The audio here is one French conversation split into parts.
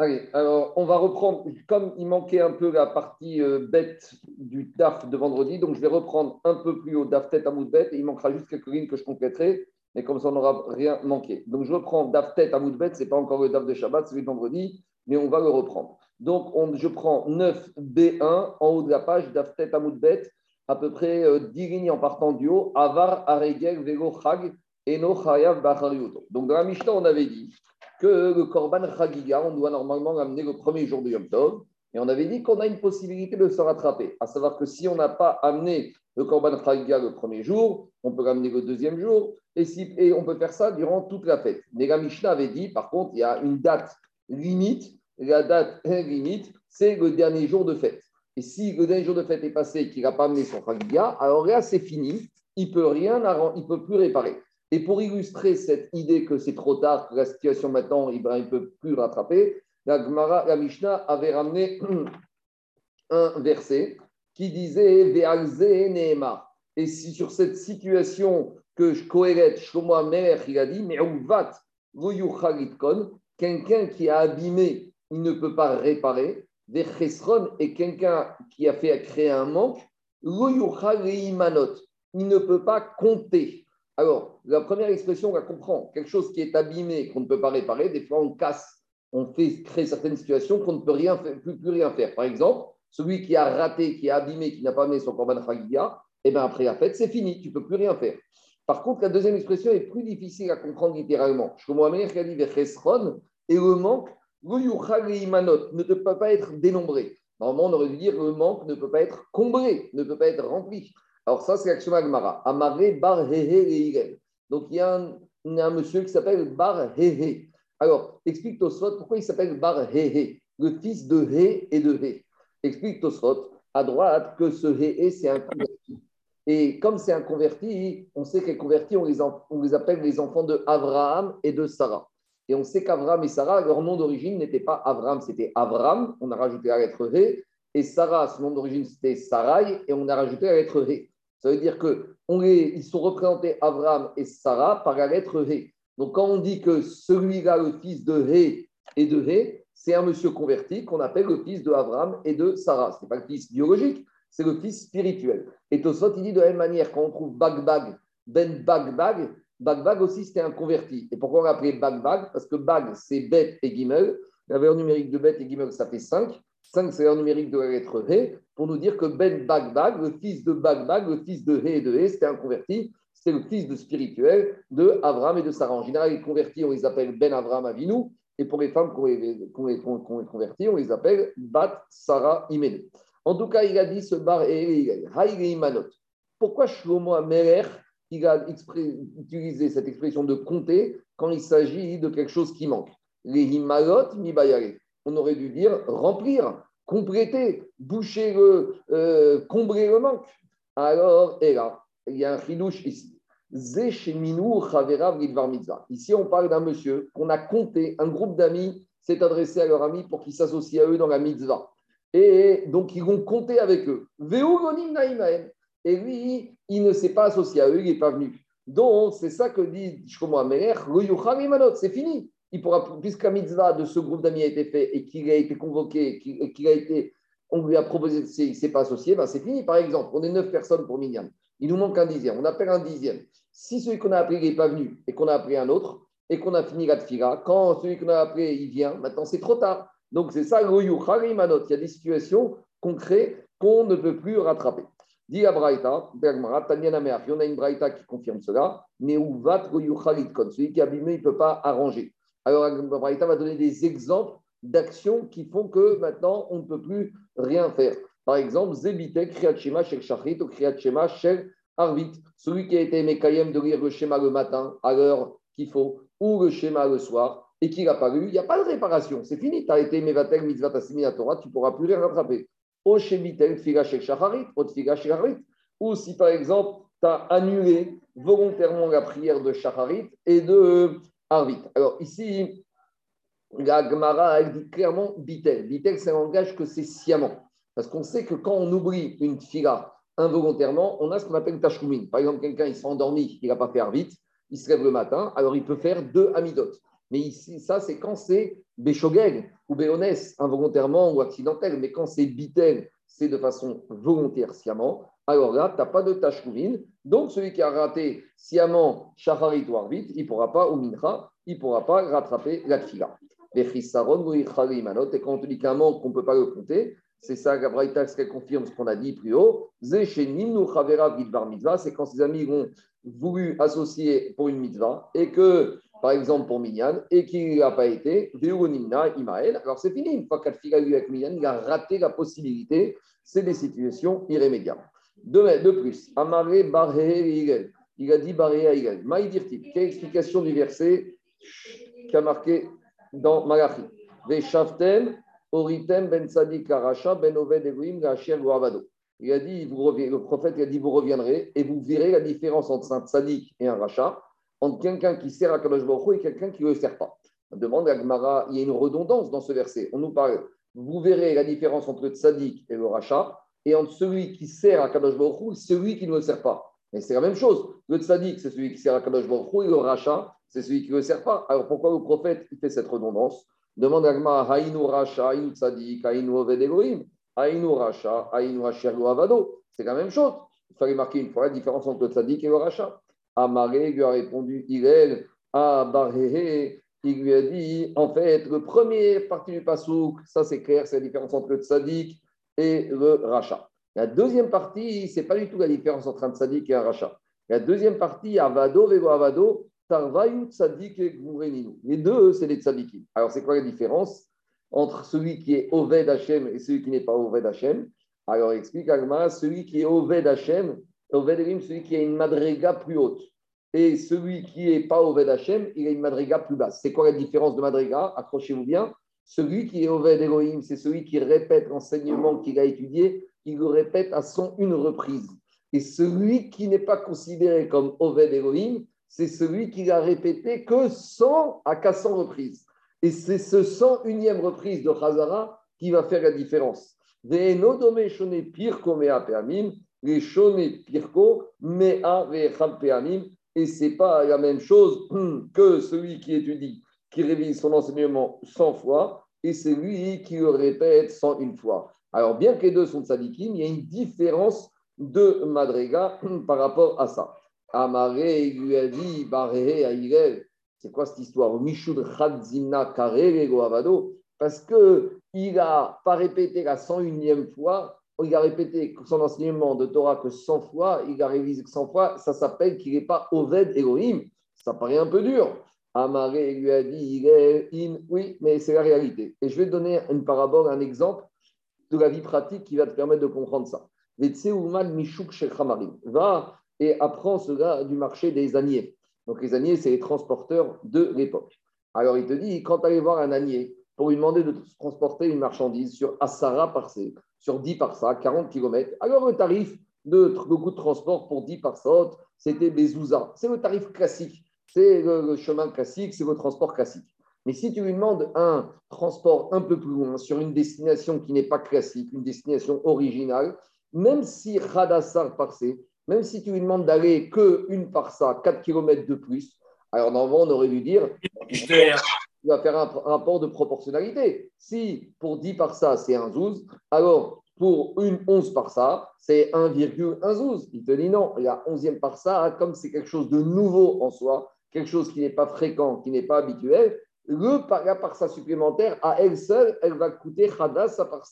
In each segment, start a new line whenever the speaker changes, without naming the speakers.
Allez, alors on va reprendre, comme il manquait un peu la partie euh, bête du DAF de vendredi, donc je vais reprendre un peu plus haut DAF tête à bête et il manquera juste quelques lignes que je compléterai, mais comme ça on n'aura rien manqué. Donc je reprends DAF tête à bête, ce n'est pas encore le DAF de Shabbat, celui de vendredi, mais on va le reprendre. Donc on, je prends 9B1 en haut de la page, DAF tête à bête, à peu près 10 euh, lignes en partant du haut, Avar, Aregel, Vego, Chag, Eno, Chayav, Donc dans la Mishnah, on avait dit que le Korban Chagiga, on doit normalement l'amener le premier jour de Yom Tov. Et on avait dit qu'on a une possibilité de se rattraper. À savoir que si on n'a pas amené le Korban Chagiga le premier jour, on peut l'amener le deuxième jour. Et, si, et on peut faire ça durant toute la fête. Mais la Mishnah avait dit, par contre, il y a une date limite. La date limite, c'est le dernier jour de fête. Et si le dernier jour de fête est passé et qu'il n'a pas amené son Chagiga, alors là, c'est fini. Il ne peut rien, il peut plus réparer. Et pour illustrer cette idée que c'est trop tard, que la situation maintenant, il ne peut plus rattraper, la, Gemara, la Mishnah avait ramené un verset qui disait Ve'alze. Et si sur cette situation que Kohelet, Shlomo Melech, il a dit, quelqu'un qui a abîmé, il ne peut pas réparer. Vechesron et quelqu'un qui a fait créer un manque, il ne peut pas compter. Alors, la première expression, on la comprend. Quelque chose qui est abîmé, qu'on ne peut pas réparer, des fois on casse, on fait créer certaines situations qu'on ne peut rien plus, rien faire. Par exemple, celui qui a raté, qui a abîmé, qui n'a pas mis son korban chagiga, et eh bien après la fête, c'est fini, tu ne peux plus rien faire. Par contre, la deuxième expression est plus difficile à comprendre littéralement. Je comprends bien dit et le manque, ne peut pas être dénombré. Normalement, on aurait dû dire le manque ne peut pas être comblé, ne peut pas être rempli. Alors ça, c'est l'action Agmara. Amaré bar hehe Donc il y, a un, monsieur qui s'appelle bar hehe. Alors, explique Tosfot pourquoi il s'appelle bar hehe, le fils de He et de He. Explique Tosfot à droite que ce He, c'est un converti. Et comme c'est un converti, on sait que les convertis, on les, on les appelle les enfants de Abraham et de Sarah. Et on sait qu'Abraham et Sarah, leur nom d'origine n'était pas Abraham, c'était Abraham. On a rajouté la lettre He. Et Sarah, son nom d'origine, c'était Sarai. Et on a rajouté la lettre He. Ça veut dire qu'ils sont représentés Abraham et Sarah par la lettre He. Donc quand on dit que celui-là, le fils de He et de He, c'est un monsieur converti qu'on appelle le fils de Abraham et de Sarah. Ce n'est pas le fils biologique, c'est le fils spirituel. Et Tosot, il dit de la même manière, quand on trouve Bagbag, Ben Bagbag, Bagbag aussi c'était un converti. Et pourquoi on l'a appelé Bagbag? Parce que Bag, c'est Bet et Gimel. La valeur numérique de Bet et Gimel, ça fait 5. 5, c'est l'heure numérique de la lettre He, pour nous dire que Ben Bagbag, le fils de Bagbag, le fils de He et de He, c'était un converti, c'était le fils de spirituel de Abraham et de Sarah. En général, les convertis, on les appelle Ben Abraham Avinu, et pour les femmes qu'on est convertis, on les appelle Bat Sarah Imene. En tout cas, il a dit ce bar et Manot. Pourquoi Shlomo Ameler il a utilisé cette expression de compter quand il s'agit de quelque chose qui manque? Les Himalot mi on aurait dû dire remplir, compléter, boucher le, euh, combler le manque. Alors, et là, il y a un chidouche ici. Ici, on parle d'un monsieur qu'on a compté, un groupe d'amis s'est adressé à leur ami pour qu'ils s'associent à eux dans la mitzvah. Et donc, ils vont compter avec eux. Et lui, il ne s'est pas associé à eux, il n'est pas venu. Donc, c'est ça que dit Shkomo Amelech, c'est fini il pourra, puisque la mitzvah de ce groupe d'amis a été fait et qu'il a été convoqué, qu'il a été, on lui a proposé, il ne s'est pas associé, ben c'est fini. Par exemple, on est neuf personnes pour Minyan. Il nous manque un dixième. On appelle un dixième. Si celui qu'on a appelé n'est pas venu et qu'on a appelé un autre et qu'on a fini la tfila, quand celui qu'on a appelé il vient, maintenant c'est trop tard. Donc c'est ça, il y a des situations concrètes qu'on ne peut plus rattraper. Dit la Braïta, on a une Braïta qui confirme cela, mais où va celui qui est abîmé, il ne peut pas arranger. Alors, Braïta va donner des exemples d'actions qui font que maintenant, on ne peut plus rien faire. Par exemple, Zebite, Kriyat Shema, Shel Shachrit, ou Kriyat Shema, Shel Arvit. Celui qui a été Mekayem de lire le schéma le matin, à l'heure qu'il faut, ou le schéma le soir, et qu'il n'a pas lu, il n'y a pas de réparation. C'est fini. Tu as été Mevatel, Mitzvah, Torah, tu ne pourras plus rien rattraper. O Shebitel, Figa, Shel Shacharit, O Figa, Shel Arvit. Ou si, par exemple, tu as annulé volontairement la prière de Shacharit et de alors ici, la Gemara, elle dit clairement bitel. Bitel, c'est un langage que c'est sciemment. Parce qu'on sait que quand on oublie une fila involontairement, on a ce qu'on appelle tashkumin. Par exemple, quelqu'un, il s'est endormi, il n'a pas fait arvit, il se lève le matin, alors il peut faire deux amidotes. Mais ici, ça, c'est quand c'est Béchogeg ou Béonès, involontairement ou accidentel. Mais quand c'est Bitel, c'est de façon volontaire sciemment. Alors là, tu n'as pas de tachkouvine. Donc, celui qui a raté sciemment Shacharit ou Arvit, il ne pourra pas, ou Mincha, il ne pourra pas rattraper la tfila. Et quand on te dit qu'un manque, on ne peut pas le compter, c'est ça, qu'elle confirme ce qu'on a dit plus haut. C'est quand ses amis ont voulu associer pour une mitzvah et que, par exemple, pour Minyan, et qu'il n'a pas été, alors c'est fini. Une fois a eu avec Minyan, il a raté la possibilité. C'est des situations irrémédiables. De, de plus, Amaré Baré il a dit Baré Igel. Maïdirti, quelle explication du verset qui a marqué dans Malachi? Veshavtem Oritem ben Sadik Aracha ben Oved Elohim Guavado. Il a dit, le prophète a dit, vous reviendrez et vous verrez la différence entre un Sadik et un Racha, entre quelqu'un qui sert à Kadosh Baruch et quelqu'un qui ne le sert pas. Demande à Gmara, il y a une redondance dans ce verset. On nous parle, vous verrez la différence entre le Sadik et le Racha, et entre celui qui sert à Kadosh Baruch et celui qui ne le sert pas. Mais c'est la même chose. Le Tzadik, c'est celui qui sert à Kadosh Baruch et le Racha, c'est celui qui ne le sert pas. Alors pourquoi le prophète il fait cette redondance? Demande à Gma, Haïnu Racha, Haïnu Tzadik, Haïnu Oved Elohim, Haïnu Racha, Haïnu Asher Avado. C'est la même chose. Il fallait marquer une fois la différence entre le Tzadik et le Racha. Amaré lui a répondu Irel, Abarehe. Il lui a dit, en fait, le premier partie du pasouk, ça c'est clair, c'est la différence entre le Tzadik et le Racha. La deuxième partie, ce n'est pas du tout la différence entre un Tzadik et un Racha. La deuxième partie, Avado, Vego Avado, les deux, c'est les tzadikim. Alors, c'est quoi la différence entre celui qui est Oved Hashem et celui qui n'est pas Oved Hashem Alors, explique Agma, celui qui est Oved Hashem, Oved Elim, celui qui a une madrega plus haute. Et celui qui n'est pas Oved Hashem, il a une madrega plus basse. C'est quoi la différence de madrega? Accrochez-vous bien. Celui qui est Oved Elohim, c'est celui qui répète l'enseignement qu'il a étudié, il le répète à son une reprise. Et celui qui n'est pas considéré comme Oved Elohim, c'est celui qui l'a répété que 100 à 400 reprises. Et c'est ce 101e reprise de Khazara qui va faire la différence. Et c'est pas la même chose que celui qui étudie, qui révise son enseignement 100 fois, et c'est lui qui le répète 101 fois. Alors, bien que les deux sont tzadikim, il y a une différence de madrega par rapport à ça. Amaré, c'est quoi cette histoire? Mishud Avado Parce qu'il n'a pas répété la 101e fois, il a répété son enseignement de Torah que 100 fois, il a révisé que 100 fois, ça s'appelle qu'il n'est pas Oved Elohim. Ça paraît un peu dur. Amaré lui a dit, in, oui, mais c'est la réalité. Et je vais te donner une parabole, un exemple de la vie pratique qui va te permettre de comprendre ça. Va et apprend cela du marché des âniers. Donc les âniers, c'est les transporteurs de l'époque. Alors il te dit, quand tu allais voir un ânier pour lui demander de transporter une marchandise sur Assara par sur 10 par ça, 40 km, alors le tarif de, de de transport pour 10 par c'était Bezouza. C'est le tarif classique, c'est le, chemin classique, c'est le transport classique. Mais si tu lui demandes un transport un peu plus loin, sur une destination qui n'est pas classique, une destination originale, même si Hadassar parsé, même si tu lui demandes d'aller que une par ça, 4 km de plus, alors normalement, on aurait dû dire tu vas faire un rapport de proportionnalité. Si pour 10 par ça, c'est un zouz, alors pour une 11 par ça, c'est 1,1 zouz. Il te dit non, il y a 11e par ça, comme c'est quelque chose de nouveau en soi, quelque chose qui n'est pas fréquent, qui n'est pas habituel, le la par ça supplémentaire, à elle seule, elle va coûter Hadas, sa par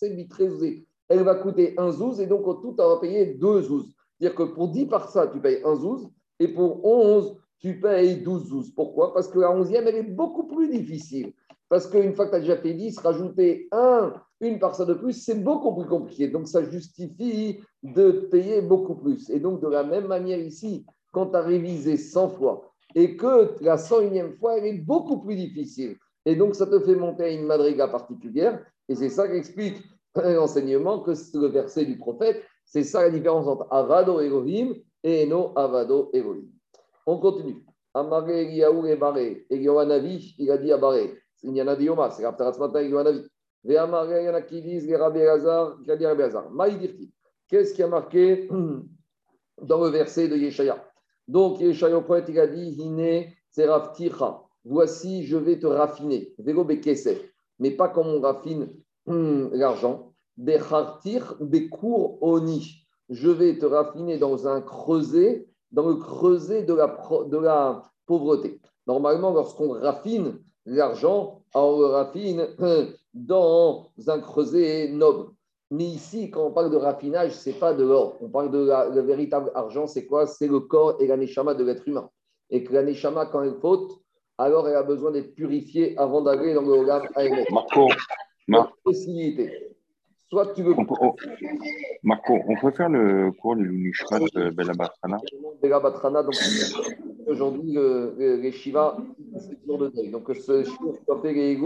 Elle va coûter un zouz et donc au tout, on va payer deux zouz. C'est-à-dire que pour 10 par ça, tu payes un zouz, et pour 11, tu payes 12 zouz. Pourquoi? Parce que la 11e, elle est beaucoup plus difficile. Parce qu'une fois que tu as déjà fait 10, rajouter un, une par ça de plus, c'est beaucoup plus compliqué. Donc, ça justifie de payer beaucoup plus. Et donc, de la même manière ici, quand tu as révisé 100 fois et que la 101e fois, elle est beaucoup plus difficile. Et donc, ça te fait monter à une madriga particulière. Et c'est ça qu'explique l'enseignement que le verset du prophète c'est ça la différence entre Avado Elohim et No Avado Elohim. On continue. Amare Eliyahu et Baré. Eliyahu il a dit à. Il y en a Yoma, c'est ce matin. Et Amare, il y en a qui disent, Rabbi qui a dit Rabbi. Maïdirti. Qu'est-ce qui a marqué dans le verset de Yeshaya? Donc, il a dit Hine voici, je vais te raffiner, mais pas comme on raffine hum, l'argent. Je vais te raffiner dans un creuset, dans le creuset de la, de la pauvreté. Normalement, lorsqu'on raffine l'argent, on le raffine hum, dans un creuset noble. Mais ici, quand on parle de raffinage, ce n'est pas de l'or. On parle de la, le véritable argent, c'est quoi? C'est le corps et la de l'être humain. Et que la quand elle faute, alors elle a besoin d'être purifiée avant d'aller dans le Holam
Marco,
Marco. Possibilité. Soit tu veux.
On Marco, on peut faire le cours du Nishmat de Bella Batrana?
Bella Batrana, donc aujourd'hui, les Shiva, c'est le jour de deuil. Donc ce as fait les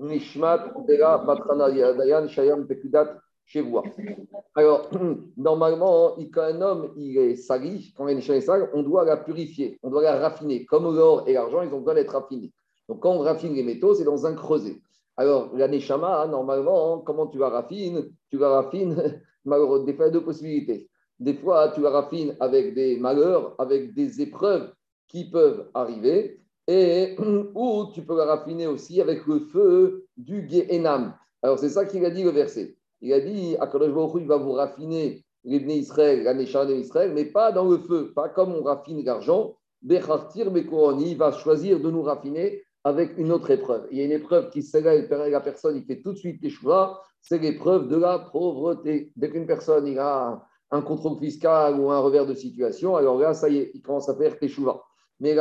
Nishmat, Bella Batrana, Dayan, Shayam, Pekudat, chez vous. Alors, normalement, quand un homme il est sali, quand une est sale, on doit la purifier, on doit la raffiner. Comme l'or et l'argent, ils ont besoin d'être raffinés. Donc, quand on raffine les métaux, c'est dans un creuset. Alors, la neshama, normalement, comment tu la raffines? Tu la raffines, des fois, il y a deux possibilités. Des fois, tu la raffines avec des malheurs, avec des épreuves qui peuvent arriver, et ou tu peux la raffiner aussi avec le feu du Gehenam. Alors, c'est ça qu'il a dit le verset. Il a dit, Akadosh Baruch il va vous raffiner les Israël, la d'Israël, mais pas dans le feu, pas comme on raffine l'argent. Bechartir il va choisir de nous raffiner avec une autre épreuve. Il y a une épreuve qui s'élève, la personne, il fait tout de suite les choix, c'est l'épreuve de la pauvreté. Dès qu'une personne a un contrôle fiscal ou un revers de situation, alors là, ça y est, il commence à faire choix. Mais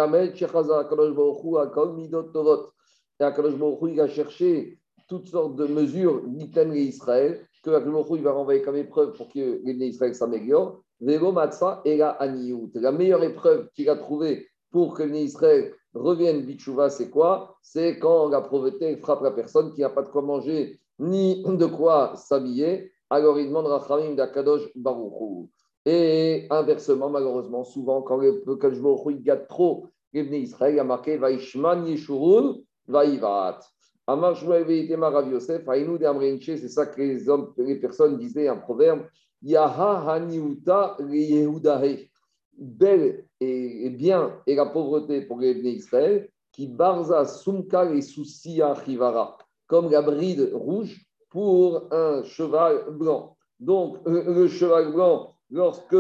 Midot Tovot. Il a cherché toutes sortes de mesures, d'Iten et Israël, que il va renvoyer comme épreuve pour que les Israël s'améliorent. et la La meilleure épreuve qu'il a trouvée pour que les Israël reviennent Bichouva, c'est quoi? C'est quand la pauvreté frappe la personne qui n'a pas de quoi manger ni de quoi s'habiller. Alors il demande Rachamim d'Akadosh Baruchou. Et inversement, malheureusement, souvent, quand le Baruchou gâte trop les Israël, il a marqué Vaishman Yeshurun Vaivat. C'est ça que les, personnes disaient un proverbe. Yaha haniuta yehudahe. Belle et, bien et la pauvreté pour les Israël, qui barza sumka et soucia chivara, comme la bride rouge pour un cheval blanc. Donc, euh, le cheval blanc, lorsque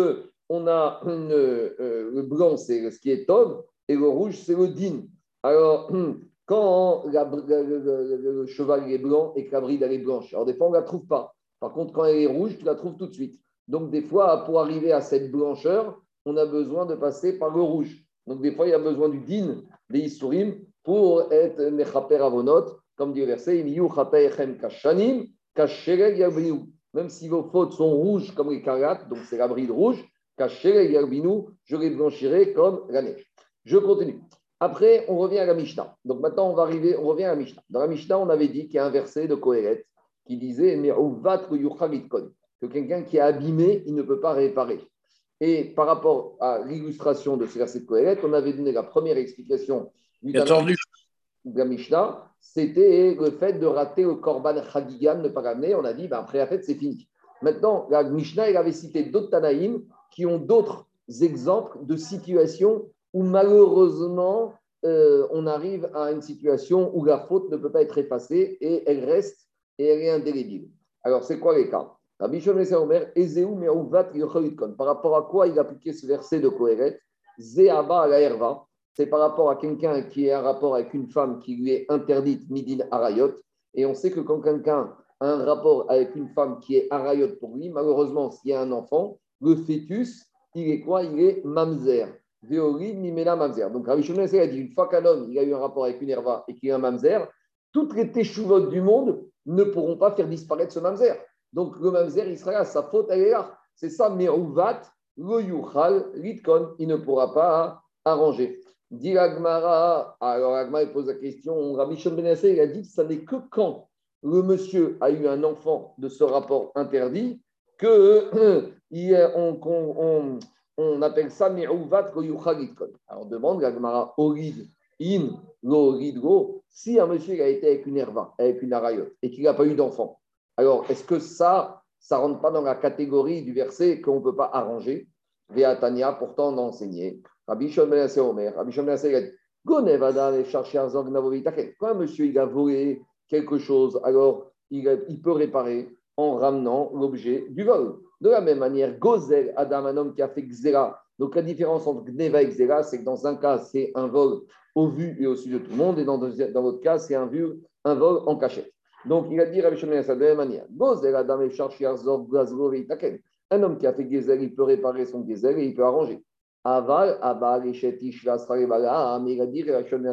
on a euh, le blanc, c'est ce qui est homme, et le rouge, c'est le din. Alors, quand le, cheval est blanc et que la bride est blanche. Alors des fois, on ne la trouve pas. Par contre, quand elle est rouge, tu la trouves tout de suite. Donc des fois, pour arriver à cette blancheur, on a besoin de passer par le rouge. Donc des fois, il y a besoin du din, des isurim, pour être mechaper avonot, comme dit le verset, même si vos fautes sont rouges comme les carates, donc c'est la bride rouge, je les blanchirai comme la neige. Je continue. Après, on revient à la Mishnah. Donc maintenant, on va arriver, on revient à la Mishnah. Dans la Mishnah, on avait dit qu'il y a un verset de Kohelet qui disait que quelqu'un qui est abîmé, il ne peut pas réparer. Et par rapport à l'illustration de ce verset de Kohelet, on avait donné la première explication
de la
Mishnah, c'était le fait de rater le Korban Chagigan, ne pas ramener. On a dit, ben, après la fête, c'est fini. Maintenant, la Mishnah, elle avait cité d'autres Tanaïm qui ont d'autres exemples de situations où malheureusement, euh, on arrive à une situation où la faute ne peut pas être effacée et elle reste et elle est indélébile. Alors, c'est quoi les cas? Par rapport à quoi il a appliqué ce verset de Kohéret? La c'est par rapport à quelqu'un qui a un rapport avec une femme qui lui est interdite, midin arayot. Et on sait que quand quelqu'un a un rapport avec une femme qui est arayot pour lui, malheureusement, s'il y a un enfant, le fœtus, il est quoi? Il est mamzer. Donc, Rabbi Shimon a dit une fois qu'un homme a eu un rapport avec une herva et qu'il a un mamzer, toutes les teshuvotes du monde ne pourront pas faire disparaître ce mamzer. Donc, le mamzer, il sera là, sa faute, est là. C'est ça, Meruvat, le yuchal, litkon, il ne pourra pas arranger. Dit Agmara, alors Agmara pose la question, Rabbi Shimon Ben il a dit que ça n'est que quand le monsieur a eu un enfant de ce rapport interdit que on appelle ça Alors on demande, Gagmara, Orid, Lo, si un monsieur a été avec une herva, avec une arayot, et qu'il n'a pas eu d'enfant, alors est-ce que ça, ça rentre pas dans la catégorie du verset qu'on ne peut pas arranger? Veatania, pourtant on a enseigné. Rabbi Shon Ben Omer, Rabbi Shon Ben a dit Quand un monsieur il a volé quelque chose, alors il, peut réparer en ramenant l'objet du vol. De la même manière, Gozel, Adam, un homme qui a fait Xera. Donc la différence entre Gneva et Xera, c'est que dans un cas, c'est un vol au vu et au su de tout le monde, et dans, dans l'autre cas, c'est un, un vol en cachette. Donc il a dit Shimon de la même manière. Gozel, Adam, un homme qui a fait Gezel, il peut réparer son Gezel et il peut arranger. Aval, Aval, Eshetish, mais il a dit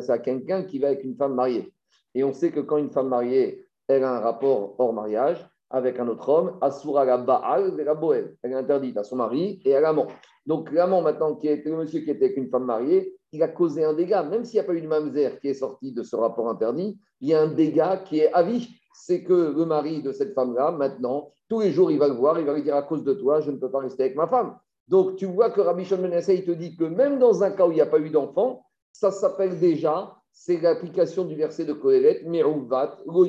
à quelqu'un qui va avec une femme mariée. Et on sait que quand une femme mariée, elle a un rapport hors mariage avec un autre homme, Asura la Baal, la Boel. Elle est interdite à son mari et à l'amant. Donc l'amant maintenant, qui était le monsieur qui était avec une femme mariée, il a causé un dégât. Même s'il n'y a pas eu de mamzer qui est sorti de ce rapport interdit, il y a un dégât qui est à vie. C'est que le mari de cette femme-là, maintenant, tous les jours, il va le voir, il va lui dire à cause de toi, je ne peux pas rester avec ma femme. Donc tu vois que Rabbi Shimon il te dit que même dans un cas où il n'y a pas eu d'enfant, ça s'appelle déjà c'est l'application du verset de Kohelet, Meruvat, Lo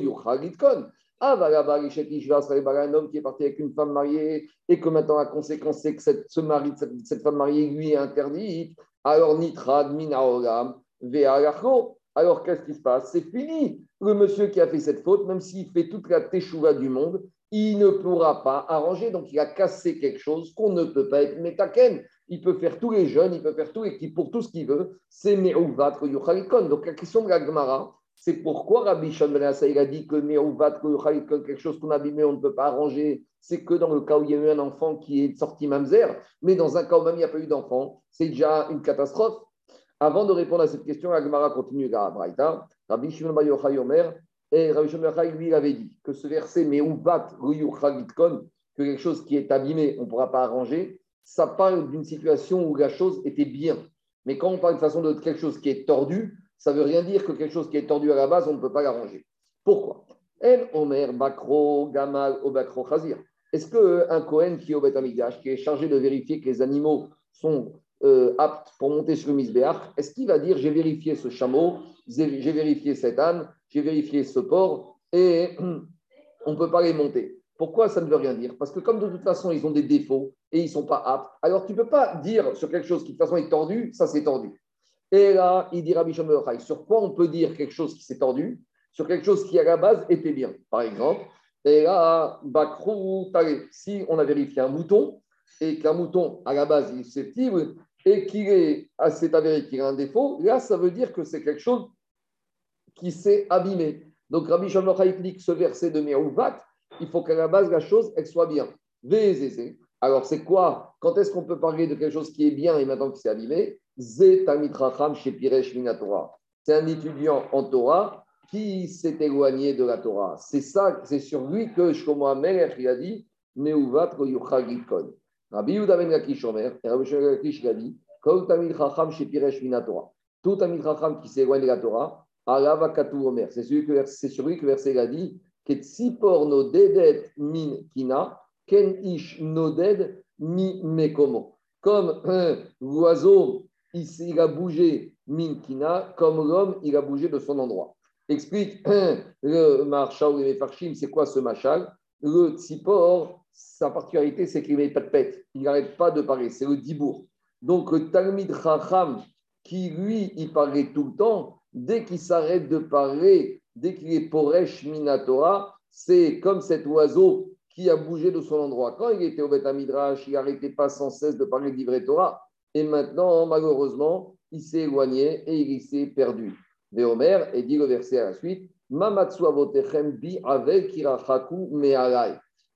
un homme qui est parti avec une femme mariée et que maintenant la conséquence c'est que cette, ce mari, cette, femme mariée lui est interdite, alors nitrad minaolam ve'alacho. Alors qu'est-ce qui se passe? C'est fini. Le monsieur qui a fait cette faute, même s'il fait toute la teshuva du monde, il ne pourra pas arranger. Donc il a cassé quelque chose qu'on ne peut pas être métaken il peut faire tous les jeunes, il peut faire tous les pour tout ce qu'il veut, c'est Me'uvat Yuchalikon. Donc la question de la Gemara, c'est pourquoi Rabbi Shon Ben a dit que quelque chose qu'on a abîmé, on ne peut pas arranger, c'est que dans le cas où il y a eu un enfant qui est sorti mamzer, mais dans un cas où même il n'y a pas eu d'enfant, c'est déjà une catastrophe. Avant de répondre à cette question, la Gemara continue. Rabbi Shimon Ben Yochai et Rabbi Shimon Ben lui, avait dit que ce verset que quelque chose qui est abîmé, on ne pourra pas arranger, ça parle d'une situation où la chose était bien. Mais quand on parle de façon de quelque chose qui est tordu, ça ne veut rien dire que quelque chose qui est tordu à la base, on ne peut pas l'arranger. Pourquoi? El Omer Bakro Gamal Obakro Khazir. Est-ce qu'un Kohen qui est au Beth qui est chargé de vérifier que les animaux sont euh, aptes pour monter sur le misbéach, est-ce qu'il va dire j'ai vérifié ce chameau, j'ai vérifié cet âne, j'ai vérifié ce porc et on ne peut pas les monter? Pourquoi ça ne veut rien dire? Parce que comme de toute façon, ils ont des défauts et ils ne sont pas aptes, alors tu ne peux pas dire sur quelque chose qui de toute façon est tordu, ça c'est tordu. Et là, il dit Rabbi sur quoi on peut dire quelque chose qui s'est tordu? Sur quelque chose qui à la base était bien. Par exemple, et là, Bakrou, si on a vérifié un mouton et qu'un mouton à la base est susceptible et qu'il est assez avéré qu'il a un défaut, là ça veut dire que c'est quelque chose qui s'est abîmé. Donc Rabbi Shimon explique ce verset de Merouvat il faut qu'à la base, la chose, elle soit bien. VZZ. Alors, c'est quoi? Quand est-ce qu'on peut parler de quelque chose qui est bien et maintenant qui s'est abîmé? C'est un étudiant en Torah qui s'est éloigné de la Torah. C'est ça, c'est sur lui que Shlomo Amelech il a dit Meuvat yuchagikon. Rabbi Yehuda ben Lakish Omer, et Rabbi Shlomo Lakish a dit Kol tamid chacham shepiresh minatora. Tout tamid chacham qui s'éloigne de la Torah, alava katu Omer. C'est sur lui que verset a dit Ketsipor no dedet min kina, ken ish noded mi mekomo. Comme l'oiseau, il, a bougé min kina, comme l'homme, il a bougé de son endroit. Explique le marshal et Farshim, c'est quoi ce machal? Le tzipor, sa particularité, c'est qu'il met pas pète. Il n'arrête pas de parler. C'est le dibour. Donc, le Talmid Chacham, qui lui, il parlait tout le temps, dès qu'il s'arrête de parler, dès qu'il est Poresh Minatora, c'est comme cet oiseau qui a bougé de son endroit. Quand il était au Beth Midrash, il n'arrêtait pas sans cesse de parler d'Ivret Torah. Et maintenant, malheureusement, il s'est éloigné et il s'est perdu. Véomer, et dit le verset à la suite,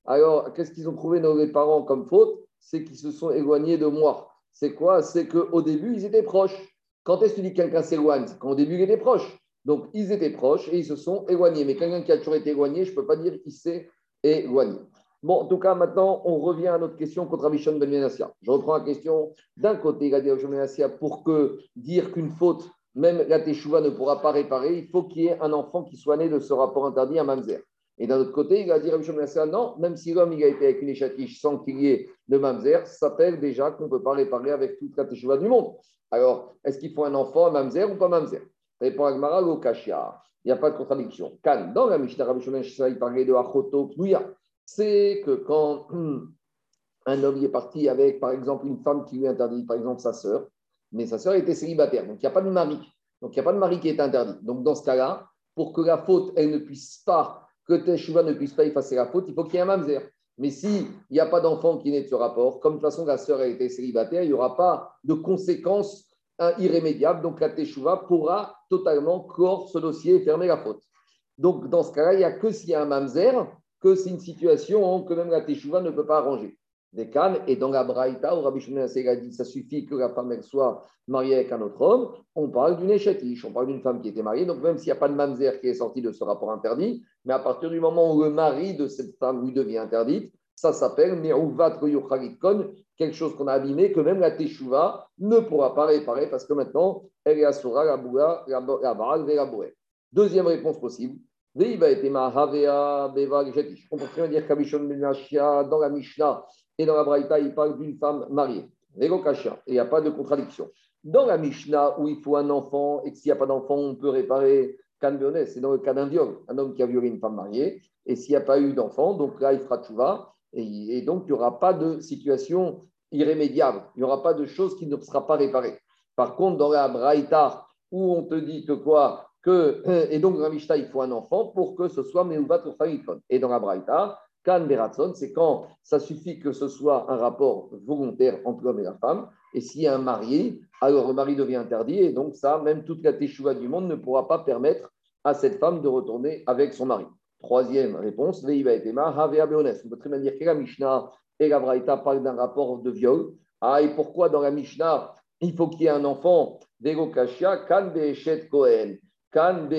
Alors, qu'est-ce qu'ils ont trouvé nos parents comme faute? C'est qu'ils se sont éloignés de moi. C'est quoi? C'est qu'au début, ils étaient proches. Quand est-ce que tu dis que quelqu'un s'éloigne? Quand au début, il était proche. Donc, ils étaient proches et ils se sont éloignés. Mais quelqu'un qui a toujours été éloigné, je ne peux pas dire qu'il s'est éloigné. Bon, en tout cas, maintenant, on revient à notre question contre Abishon Ben Menassia. Je reprends la question. D'un côté, il a dit Ben pour que dire qu'une faute, même la Teshuvah ne pourra pas réparer, il faut qu'il y ait un enfant qui soit né de ce rapport interdit à Mamzer. Et d'un autre côté, il a dit Rabbi Ben non, même si l'homme il a été avec une échatiche sans qu'il y ait de Mamzer, ça s'appelle déjà qu'on ne peut pas réparer avec toute la Teshuvah du monde. Alors, est-ce qu'il faut un enfant à Mamzer ou pas Mamzer? Répond Agmara, Lokashia. Il n'y a pas de contradiction. Kan, dans la Mishnah Rabbi il parlait de Achoto Knuya. C'est que quand un homme est parti avec, par exemple, une femme qui lui interdit, par exemple, sa sœur, mais sa sœur était célibataire, donc il n'y a pas de mari. Donc il n'y a pas de mari qui est interdit. Donc dans ce cas-là, pour que la faute, elle ne puisse pas, que Teshuva ne puisse pas effacer la faute, il faut qu'il y ait un mamzer. Mais s'il n'y a pas d'enfant qui naît de ce rapport, comme de toute façon la sœur a été célibataire, il n'y aura pas de conséquences irrémédiables. Donc la Teshuva pourra totalement clore ce dossier et fermer la faute. Donc dans ce cas-là, il n'y a que s'il y a un mamzer, que c'est une situation que même la Teshuva ne peut pas arranger des cannes. Et dans la Braïta, où Rabbi Shimon dit ça suffit que la femme soit mariée avec un autre homme, on parle d'une échatiche, on parle d'une femme qui était mariée. Donc même s'il n'y a pas de mamzer qui est sorti de ce rapport interdit, mais à partir du moment où le mari de cette femme lui devient interdite, ça s'appelle Me'uvat Kon, quelque chose qu'on a abîmé, que même la Teshuvah ne pourra pas réparer parce que maintenant, elle est asura la boula, la baral, la Deuxième réponse possible. On peut très dire qu'Abishon dans la Mishnah, et dans la Braïta, il parle d'une femme mariée. Et il n'y a pas de contradiction. Dans la Mishnah, où il faut un enfant, et s'il n'y a pas d'enfant, on peut réparer Kanbiones, c'est dans le cas d'un viol, un homme qui a violé une femme mariée, et s'il n'y a pas eu d'enfant, donc là, il fera tchouva, et, donc il n'y aura pas de situation irrémédiable, il n'y aura pas de chose qui ne sera pas réparée. Par contre, dans la Braïta, où on te dit que quoi que, Et donc, dans la Mishnah, il faut un enfant pour que ce soit Meuvat Et dans la Braïta, Kan c'est quand ça suffit que ce soit un rapport volontaire entre l'homme et la femme. Et s'il y a un marié, alors le mari devient interdit. Et donc, ça, même toute la teshuva du monde ne pourra pas permettre à cette femme de retourner avec son mari. Troisième réponse, Veiva et On peut très bien dire que la Mishnah et la Braïta parlent d'un rapport de viol. Ah, et pourquoi dans la Mishnah, il faut qu'il y ait un enfant Vego Kashia, Kan Kohen. Kan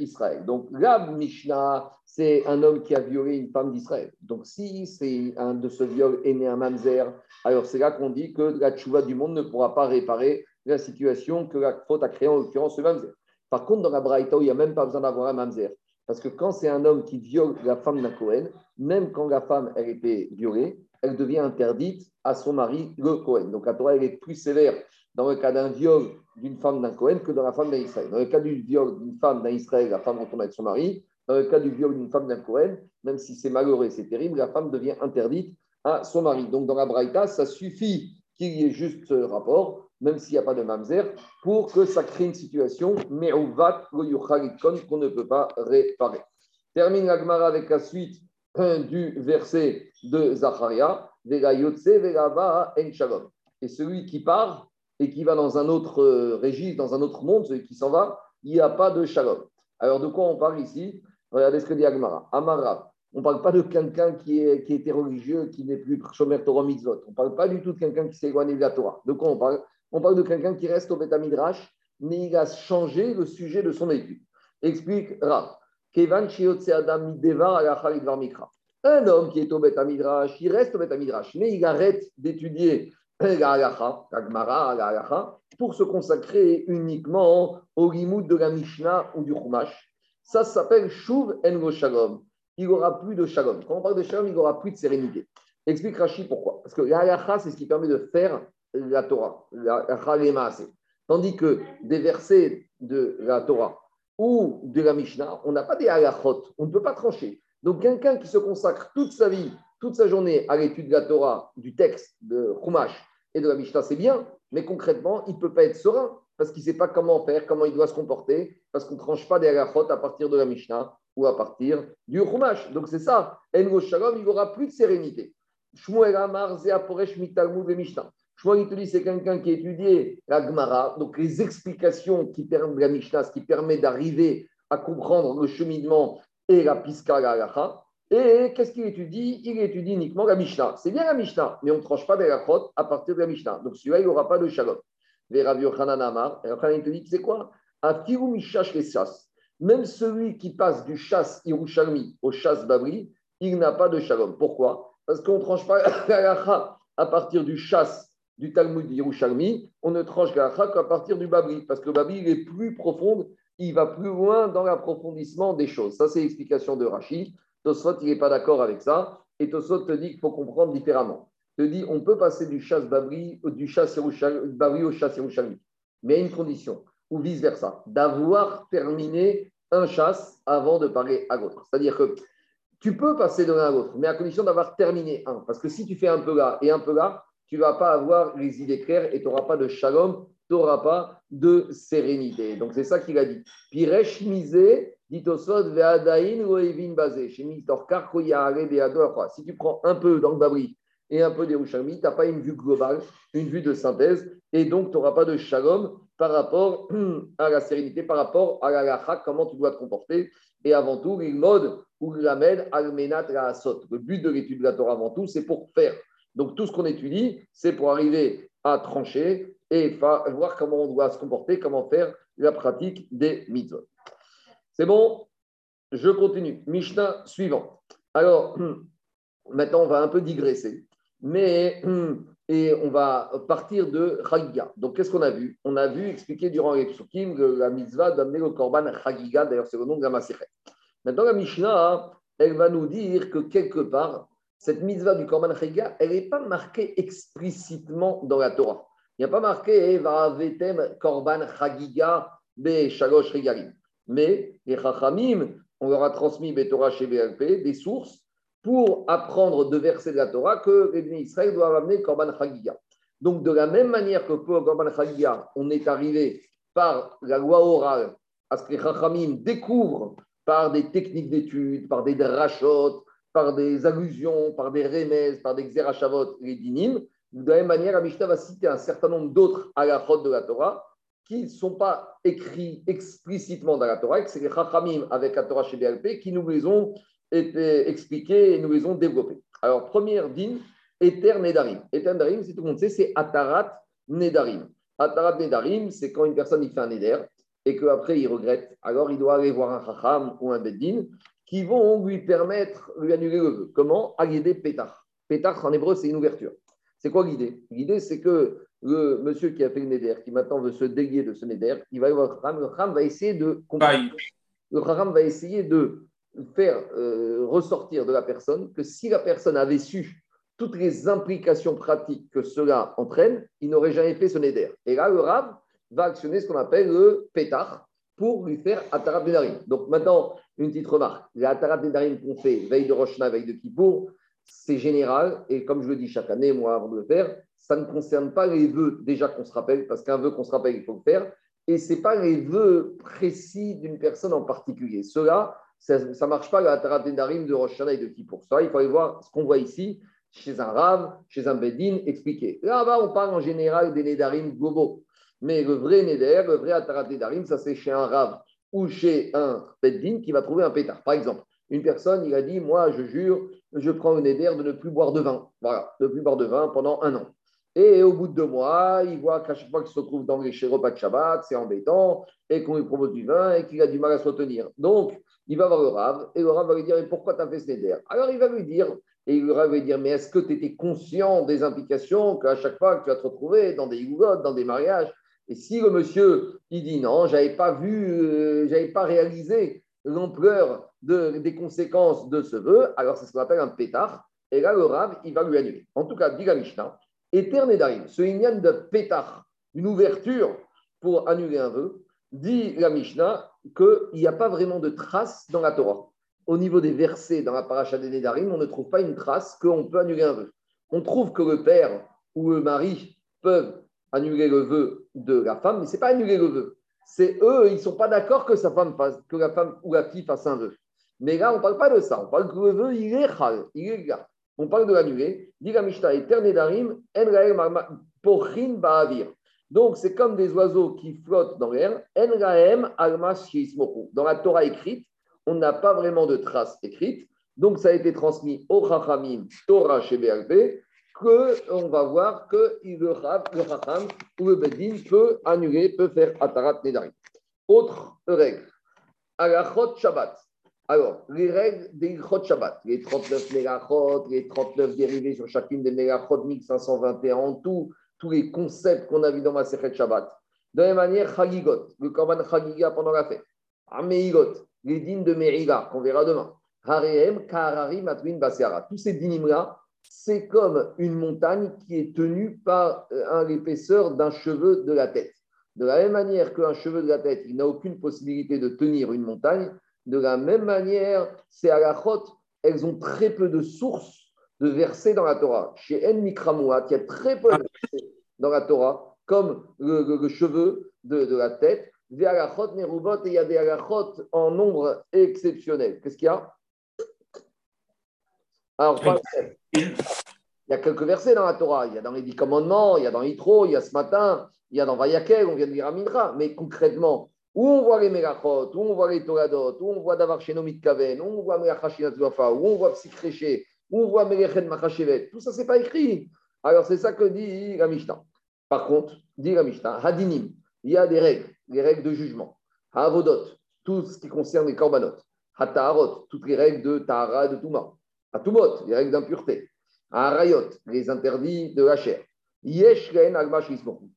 Israël. Donc, la Mishnah, c'est un homme qui a violé une femme d'Israël. Donc, si c'est un de ce viol est né un mamzer, alors c'est là qu'on dit que la tchouva du monde ne pourra pas réparer la situation que la faute a créée, en l'occurrence ce mamzer. Par contre, dans la Braïta, il n'y a même pas besoin d'avoir un mamzer. Parce que quand c'est un homme qui viole la femme d'un Cohen, même quand la femme elle était violée, elle devient interdite à son mari, le Cohen. Donc la Torah elle est plus sévère dans le cas d'un viol d'une femme d'un Cohen que dans la femme d'un Israël. Dans le cas du viol d'une femme d'un Israël, la femme retourne avec son mari. Dans le cas du viol d'une femme d'un Cohen, même si c'est malheureux et c'est terrible, la femme devient interdite à son mari. Donc dans la Braïta, ça suffit qu'il y ait juste ce rapport, même s'il n'y a pas de mamzer, pour que ça crée une situation qu'on ne peut pas réparer. Termine la avec la suite du verset de Zacharia, Et celui qui part et qui va dans un autre euh, régime, dans un autre monde, celui qui s'en va, il n'y a pas de shalom. Alors, de quoi on parle ici? Regardez ce que dit Agmara. Amara, on ne parle pas de quelqu'un qui, qui était religieux, qui n'est plus Shomer Torah Mitzvot. On ne parle pas du tout de quelqu'un qui s'est éloigné de la Torah. De quoi on parle? On parle de quelqu'un qui reste au Betamidrash, mais il a changé le sujet de son étude. Explique Rav. Kevan Adam Un homme qui est au Betamidrash, il reste au Betamidrash, mais il arrête d'étudier pour se consacrer uniquement au limoud de la Mishnah ou du Chumash. Ça s'appelle Shuv en Shalom. Il n'y aura plus de Shalom. Quand on parle de Shalom, il n'y aura plus de sérénité. Explique Rashi pourquoi. Parce que la c'est ce qui permet de faire la Torah, la Tandis que des versets de la Torah ou de la Mishnah, on n'a pas des halachot, on ne peut pas trancher. Donc quelqu'un qui se consacre toute sa vie toute sa journée à l'étude de la Torah, du texte de Chumash et de la Mishnah, c'est bien, mais concrètement, il ne peut pas être serein parce qu'il ne sait pas comment faire, comment il doit se comporter, parce qu'on ne tranche pas des halachot à partir de la Mishnah ou à partir du Chumash. Donc c'est ça, En Shalom, il n'aura plus de sérénité. Shmuel Amar, Zeaporesh, Mitalmud et Mishnah. Shmuel, il te dit, c'est quelqu'un qui a étudié la Gemara, donc les explications qui permettent la Mishnah, ce qui permet d'arriver à comprendre le cheminement et la Piska, la. Et qu'est-ce qu'il étudie? Il étudie uniquement la Mishnah. C'est bien la Mishnah, mais on ne tranche pas des rachot à partir de la Mishnah. Donc celui-là, il n'aura pas de shalom. Rav Yochanan Amar, et il te dit, c'est quoi? Même celui qui passe du chasse Yerushalmi au chasse Babri, il n'a pas de shalom. Pourquoi? Parce qu'on ne tranche pas à partir du chasse du Talmud Yerushalmi, on ne tranche la qu'à partir du Babri, parce que le Babri, est plus profond, il va plus loin dans l'approfondissement des choses. Ça, c'est l'explication de Rachid. Tosfot, il n'est pas d'accord avec ça. Et Tosfot te dit qu'il faut comprendre différemment. Il te dit on peut passer du chasse Babri, du chasse Babri au chasse Yerushalmi. Mais à une condition, ou vice-versa, d'avoir terminé un chasse avant de parler à l'autre. C'est-à-dire que tu peux passer de l'un à l'autre, mais à condition d'avoir terminé un. Parce que si tu fais un peu là et un peu là, tu ne vas pas avoir les idées claires et tu n'auras pas de shalom tu n'auras pas de sérénité. Donc c'est ça qu'il a dit. Piresh misé, ditosod ve'adain loevin basé. Si tu prends un peu dans le et un peu des tu n'as pas une vue globale, une vue de synthèse, et donc tu n'auras pas de shalom par rapport à la sérénité, par rapport à la lacha, comment tu dois te comporter. Et avant tout, mode ou l'amène almenat la Le but de l'étude de la Torah avant tout, c'est pour faire. Donc tout ce qu'on étudie, c'est pour arriver à trancher et voir comment on doit se comporter, comment faire la pratique des mitzvot. C'est bon? Je continue. Mishnah suivant. Alors, maintenant, on va un peu digresser, mais et on va partir de Chagiga. Donc, qu'est-ce qu'on a vu? On a vu expliquer durant les psukim la mitzvah d'amener le korban Chagiga, d'ailleurs, c'est le nom de la Maseret. Maintenant, la Mishnah, elle va nous dire que quelque part, cette mitzvah du korban Chagiga, elle n'est pas marquée explicitement dans la Torah. Il n'y a pas marqué Va'avetem korban Chagiga be shalosh regalim. Mais les Chachamim, on leur a transmis Torah chez BLP des sources pour apprendre de verser de la Torah que les Israël doivent amener Korban Chagiga. Donc, de la même manière que pour Korban Chagiga, on est arrivé par la loi orale à ce que les Chachamim découvrent par des techniques d'étude, par des drachot, par des allusions, par des remèzes, par des xerachavot, les dinim. De la même manière, Amishta va citer un certain nombre d'autres halachot de la Torah qui ne sont pas écrits explicitement dans la Torah, et que c'est les Chachamim avec la Torah chez BLP qui nous les ont été expliqués et nous les ont développés. Alors, première din, Eter Nedarim. Eter Nedarim, c'est tout le monde sait, c'est Atarat Nedarim. Atarat Nedarim, c'est quand une personne il fait un Neder et qu'après il regrette. Alors, il doit aller voir un Chacham ou un Beddin qui vont lui permettre de lui annuler le vœu. Comment? Agédé Pétar. Pétar, en hébreu, c'est une ouverture. C'est quoi l'idée? L'idée, c'est que le monsieur qui a fait le Neder, qui maintenant veut se délier de ce Neder, il va aller voir le Chacham. Le Chacham va essayer de. Le Chacham va essayer de faire euh, ressortir de la personne que si la personne avait su toutes les implications pratiques que cela entraîne, il n'aurait jamais fait ce neder. Et là, le Rav va actionner ce qu'on appelle le pétard pour lui faire Atarat Nedarim. Donc maintenant, une petite remarque. Les Atarat Nedarim qu'on fait veille de Roshna, veille de Kippour, c'est général. Et comme je le dis chaque année, moi, avant de le faire, ça ne concerne pas les vœux déjà qu'on se rappelle, parce qu'un vœu qu'on se rappelle, il faut le faire. Et ce n'est pas les vœux précis d'une personne en particulier. Cela, ça ne marche pas la Tarat Nedarim de Rosh et de qui pour ça. Il faut aller voir ce qu'on voit ici chez un Rav, chez un Bedin, expliqué. Là-bas, on parle en général des Nedarim globaux. Mais le vrai Neder, le vrai Atarat Nedarim, ça c'est chez un Rav ou chez un Bedin qui va trouver un pétard. Par exemple, une personne, il a dit Moi, je jure, je prends le Neder de ne plus boire de vin. Voilà, de ne plus boire de vin pendant un an. Et au bout de deux mois, il voit qu'à chaque fois qu'il se retrouve dans les repas de Shabbat, c'est embêtant, et qu'on lui propose du vin, et qu'il a du mal à se retenir. Donc, il va voir le Rav, et le Rav va lui dire, pourquoi tu as fait ce neder Alors il va lui dire, et le Rav va lui dire, mais est-ce que tu étais conscient des implications qu'à chaque fois que tu vas te retrouver dans des yougotes, dans des mariages Et si le monsieur, il dit non, j'avais pas vu, euh, j'avais pas réalisé l'ampleur de, des conséquences de ce vœu, alors c'est ce qu'on appelle un pétard, et là le Rav, il va lui annuler. En tout cas, dit la Mishnah, Eternedarim, ce ignan de pétard, une ouverture pour annuler un vœu, dit la Mishnah qu'il n'y a pas vraiment de trace dans la Torah. Au niveau des versets dans la paracha des Nedarim, on ne trouve pas une trace qu'on peut annuler un vœu. On trouve que le père ou le mari peuvent annuler le vœu de la femme, mais ce n'est pas annuler le vœu. C'est eux, ils ne sont pas d'accord que sa femme fasse, que la femme ou la fille fasse un vœu. Mais là, on ne parle pas de ça. On parle que le vœu, il est chal, il est là. On parle de l'annuler. Dit la Mishnah, en pochin ba'avir. Donc, c'est comme des oiseaux qui flottent dans l'air. Dans la Torah écrite, on n'a pas vraiment de traces écrites. Donc, ça a été transmis au Chachamim, Torah chez BLP, qu'on va voir que le Chacham ou le Bedin peut annuler, peut faire Atarat Nedarim. Autre règle, Alachot Shabbat. Alors, les règles des Chot Shabbat, les 39 Megachot, les 39 dérivés sur chacune des Megachot, 1521 en tout, tous les concepts qu'on a vus dans ma Sechet Shabbat. De la même manière, Chagigot, le Korban Chagiga pendant la fête. Ameigot, les dîmes de Meriga, qu'on verra demain. Hareem, Karari, Matwin, Baseara. Tous ces dîmes-là, c'est comme une montagne qui est tenue par euh, l'épaisseur d'un cheveu de la tête. De la même manière qu'un cheveu de la tête, il n'a aucune possibilité de tenir une montagne, de la même manière, ces halachot, elles ont très peu de sources de versets dans la Torah. Chez En Mikramouat, il y a très peu de versets dans la Torah comme le, cheveu de, la tête. Des halachot et il y a des halachot en nombre exceptionnel. Qu'est-ce qu'il y a? Alors, il y a quelques versets dans la Torah. Il y a dans les dix commandements, il y a dans l'Itro, il y a ce matin, il y a dans Vayakel, on vient de lire à Mais concrètement, où on voit les Megachot, où on voit les Toradot, où on voit Davar Shenomit Kaven, où on voit Melachashinat où on voit Psychréché, où on voit Melechet Machachevet, tout ça, c'est pas écrit. Alors, c'est ça que dit la Mishnah. Par contre, dit la Mishnah, Hadinim, il y a des règles, des règles de jugement. Havodot, tout ce qui concerne les korbanot. Hataharot, toutes les règles de Tahara, de Touma. Atumot, les règles d'impureté. Harayot, les interdits de la chair.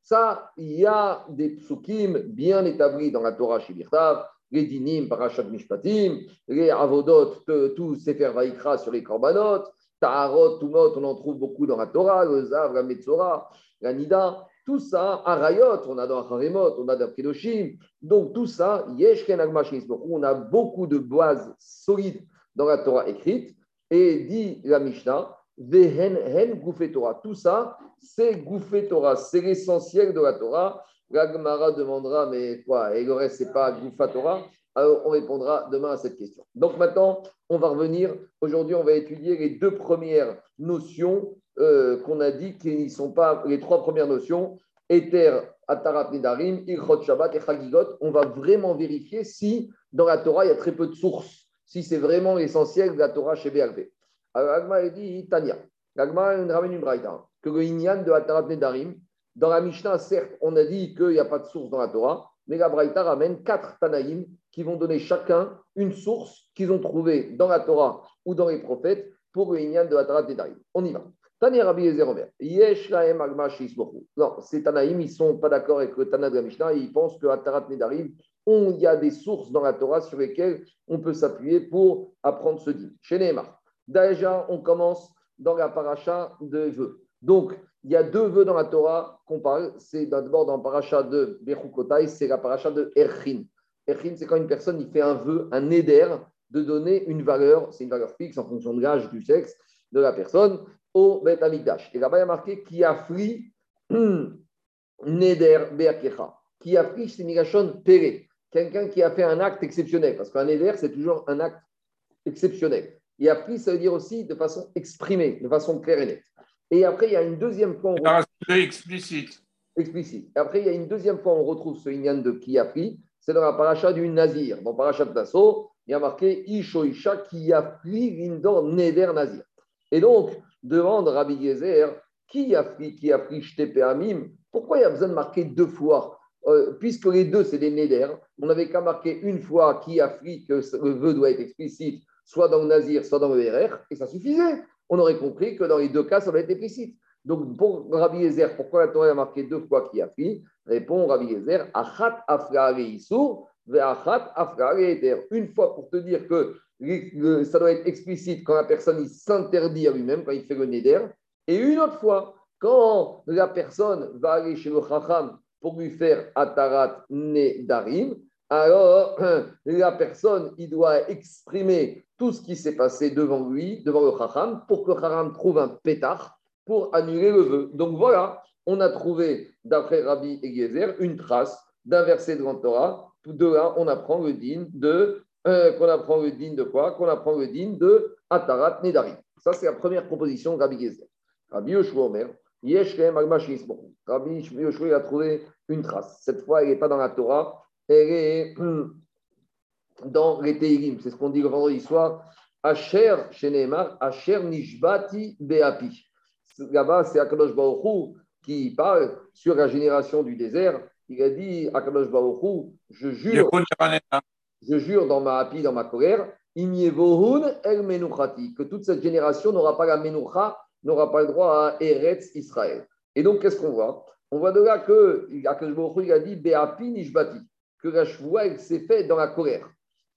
Ça, il y a des psukim bien établis dans la Torah Shibirtav, les dinim, parashat mishpatim, les avodot, tout sefer vaikra sur les korbanot, taharot, tumot, on en trouve beaucoup dans la Torah, le zav, la metzora, la nida, tout ça, arayot, on a dans Haremot, on a dans Kedoshim, donc tout ça, on a beaucoup de bases solides dans la Torah écrite, et dit la Mishnah, Vehen hen Torah. Tout ça, c'est Gouffé Torah, c'est l'essentiel de la Torah. La Gemara demandera, mais quoi, et le reste, c'est pas Goufa Torah? Alors, on répondra demain à cette question. Donc maintenant, on va revenir. Aujourd'hui, on va étudier les deux premières notions euh, qu'on a dit qui ne sont pas les trois premières notions. Ether, Atarat Nedarim, Ilchot Shabbat et Chagigot. On va vraiment vérifier si dans la Torah, il y a très peu de sources, si c'est vraiment l'essentiel de la Torah chez BRV. Alors, Agma dit Tania. Agma ramène une braïta. Que le Inyan de Atarat Nedarim, dans la Mishnah, certes, on a dit qu'il n'y a pas de source dans la Torah, mais la braïta ramène quatre Tanaïm qui vont donner chacun une source qu'ils ont trouvée dans la Torah ou dans les prophètes pour le Inyan de Atarat Nedarim. On y va. Tania Rabbi Ezer Omer. Yesh Lahem Agma Non, ces Tanaïm, ils ne sont pas d'accord avec le Tana de la Mishnah. Ils pensent que Atarat Nedarim, il y a des sources dans la Torah sur lesquelles on peut s'appuyer pour apprendre ce dit. Chez Nehemar. Déjà, on commence dans la paracha de vœux. Donc, il y a deux vœux dans la Torah qu'on parle. C'est d'abord dans la paracha de Bechukotai, c'est la paracha de Erchin. Erchin, c'est quand une personne il fait un vœu, un éder, de donner une valeur, c'est une valeur fixe en fonction de l'âge, du sexe de la personne, au Bet Amigdash. Et là-bas, il y a marqué qui a pris Neder Beakecha. Qui a pris, c'est Migashon Péré. Quelqu'un qui a fait un acte exceptionnel. Parce qu'un éder, c'est toujours un acte exceptionnel. Et appris, ça veut dire aussi de façon exprimée, de façon claire et nette. Et après, il y a une deuxième fois.
On explicite.
Explicite. Après, il y a une deuxième fois, on retrouve ce Inyan de qui a pris. C'est dans la paracha du Nazir. Dans paracha de Tasso, il y a marqué Ishoisha qui a pris l'indor Neder Nazir. Et donc, demande Rabbi Gezer, qui a pris, qui a pris Amim Pourquoi il y a besoin de marquer deux fois? Euh, Puisque les deux, c'est des Neder, on n'avait qu'à marquer une fois qui a pris que le vœu doit être explicite soit dans le Nazir, soit dans le RR, et ça suffisait. On aurait compris que dans les deux cas, ça va être explicite. Donc, pour Rabbi Yezer, pourquoi la Torah a marqué deux fois qui a pris? Répond Rabbi Yezer, Achat afrare isur, ve'achat afrare eter. Une fois pour te dire que ça doit être explicite quand la personne s'interdit à lui-même, quand il fait le neder, et une autre fois, quand la personne va aller chez le Chacham pour lui faire Atarat Nedarim, alors la personne, il doit exprimer tout ce qui s'est passé devant lui, devant le Chacham, pour que le Chacham trouve un pétard pour annuler le vœu. Donc voilà, on a trouvé, d'après Rabbi Eliezer, une trace d'un verset de Torah. De là, on apprend le din de. Euh, qu'on apprend le din de quoi Qu'on apprend le din de Atarat Nedari. Ça, c'est la première proposition de Rabbi Eliezer. Rabbi Yoshua Omer, Rabbi Yoshua a trouvé une trace. Cette fois, elle n'est pas dans la Torah, elle est dans les Teilim. C'est ce qu'on dit le vendredi soir. Asher chez Asher Nishbati Beapi. Là-bas, c'est Akadosh Baruchou qui parle sur la génération du désert. Il a dit Akadosh Baruchou, je jure, je jure dans ma hapi, dans ma colère, que toute cette génération n'aura pas la menoucha, n'aura pas le droit à Eretz Israël. Et donc, qu'est-ce qu'on voit? On voit de là que Baruchou il a dit Beapi Nishbati, que la chevoie s'est faite dans la colère.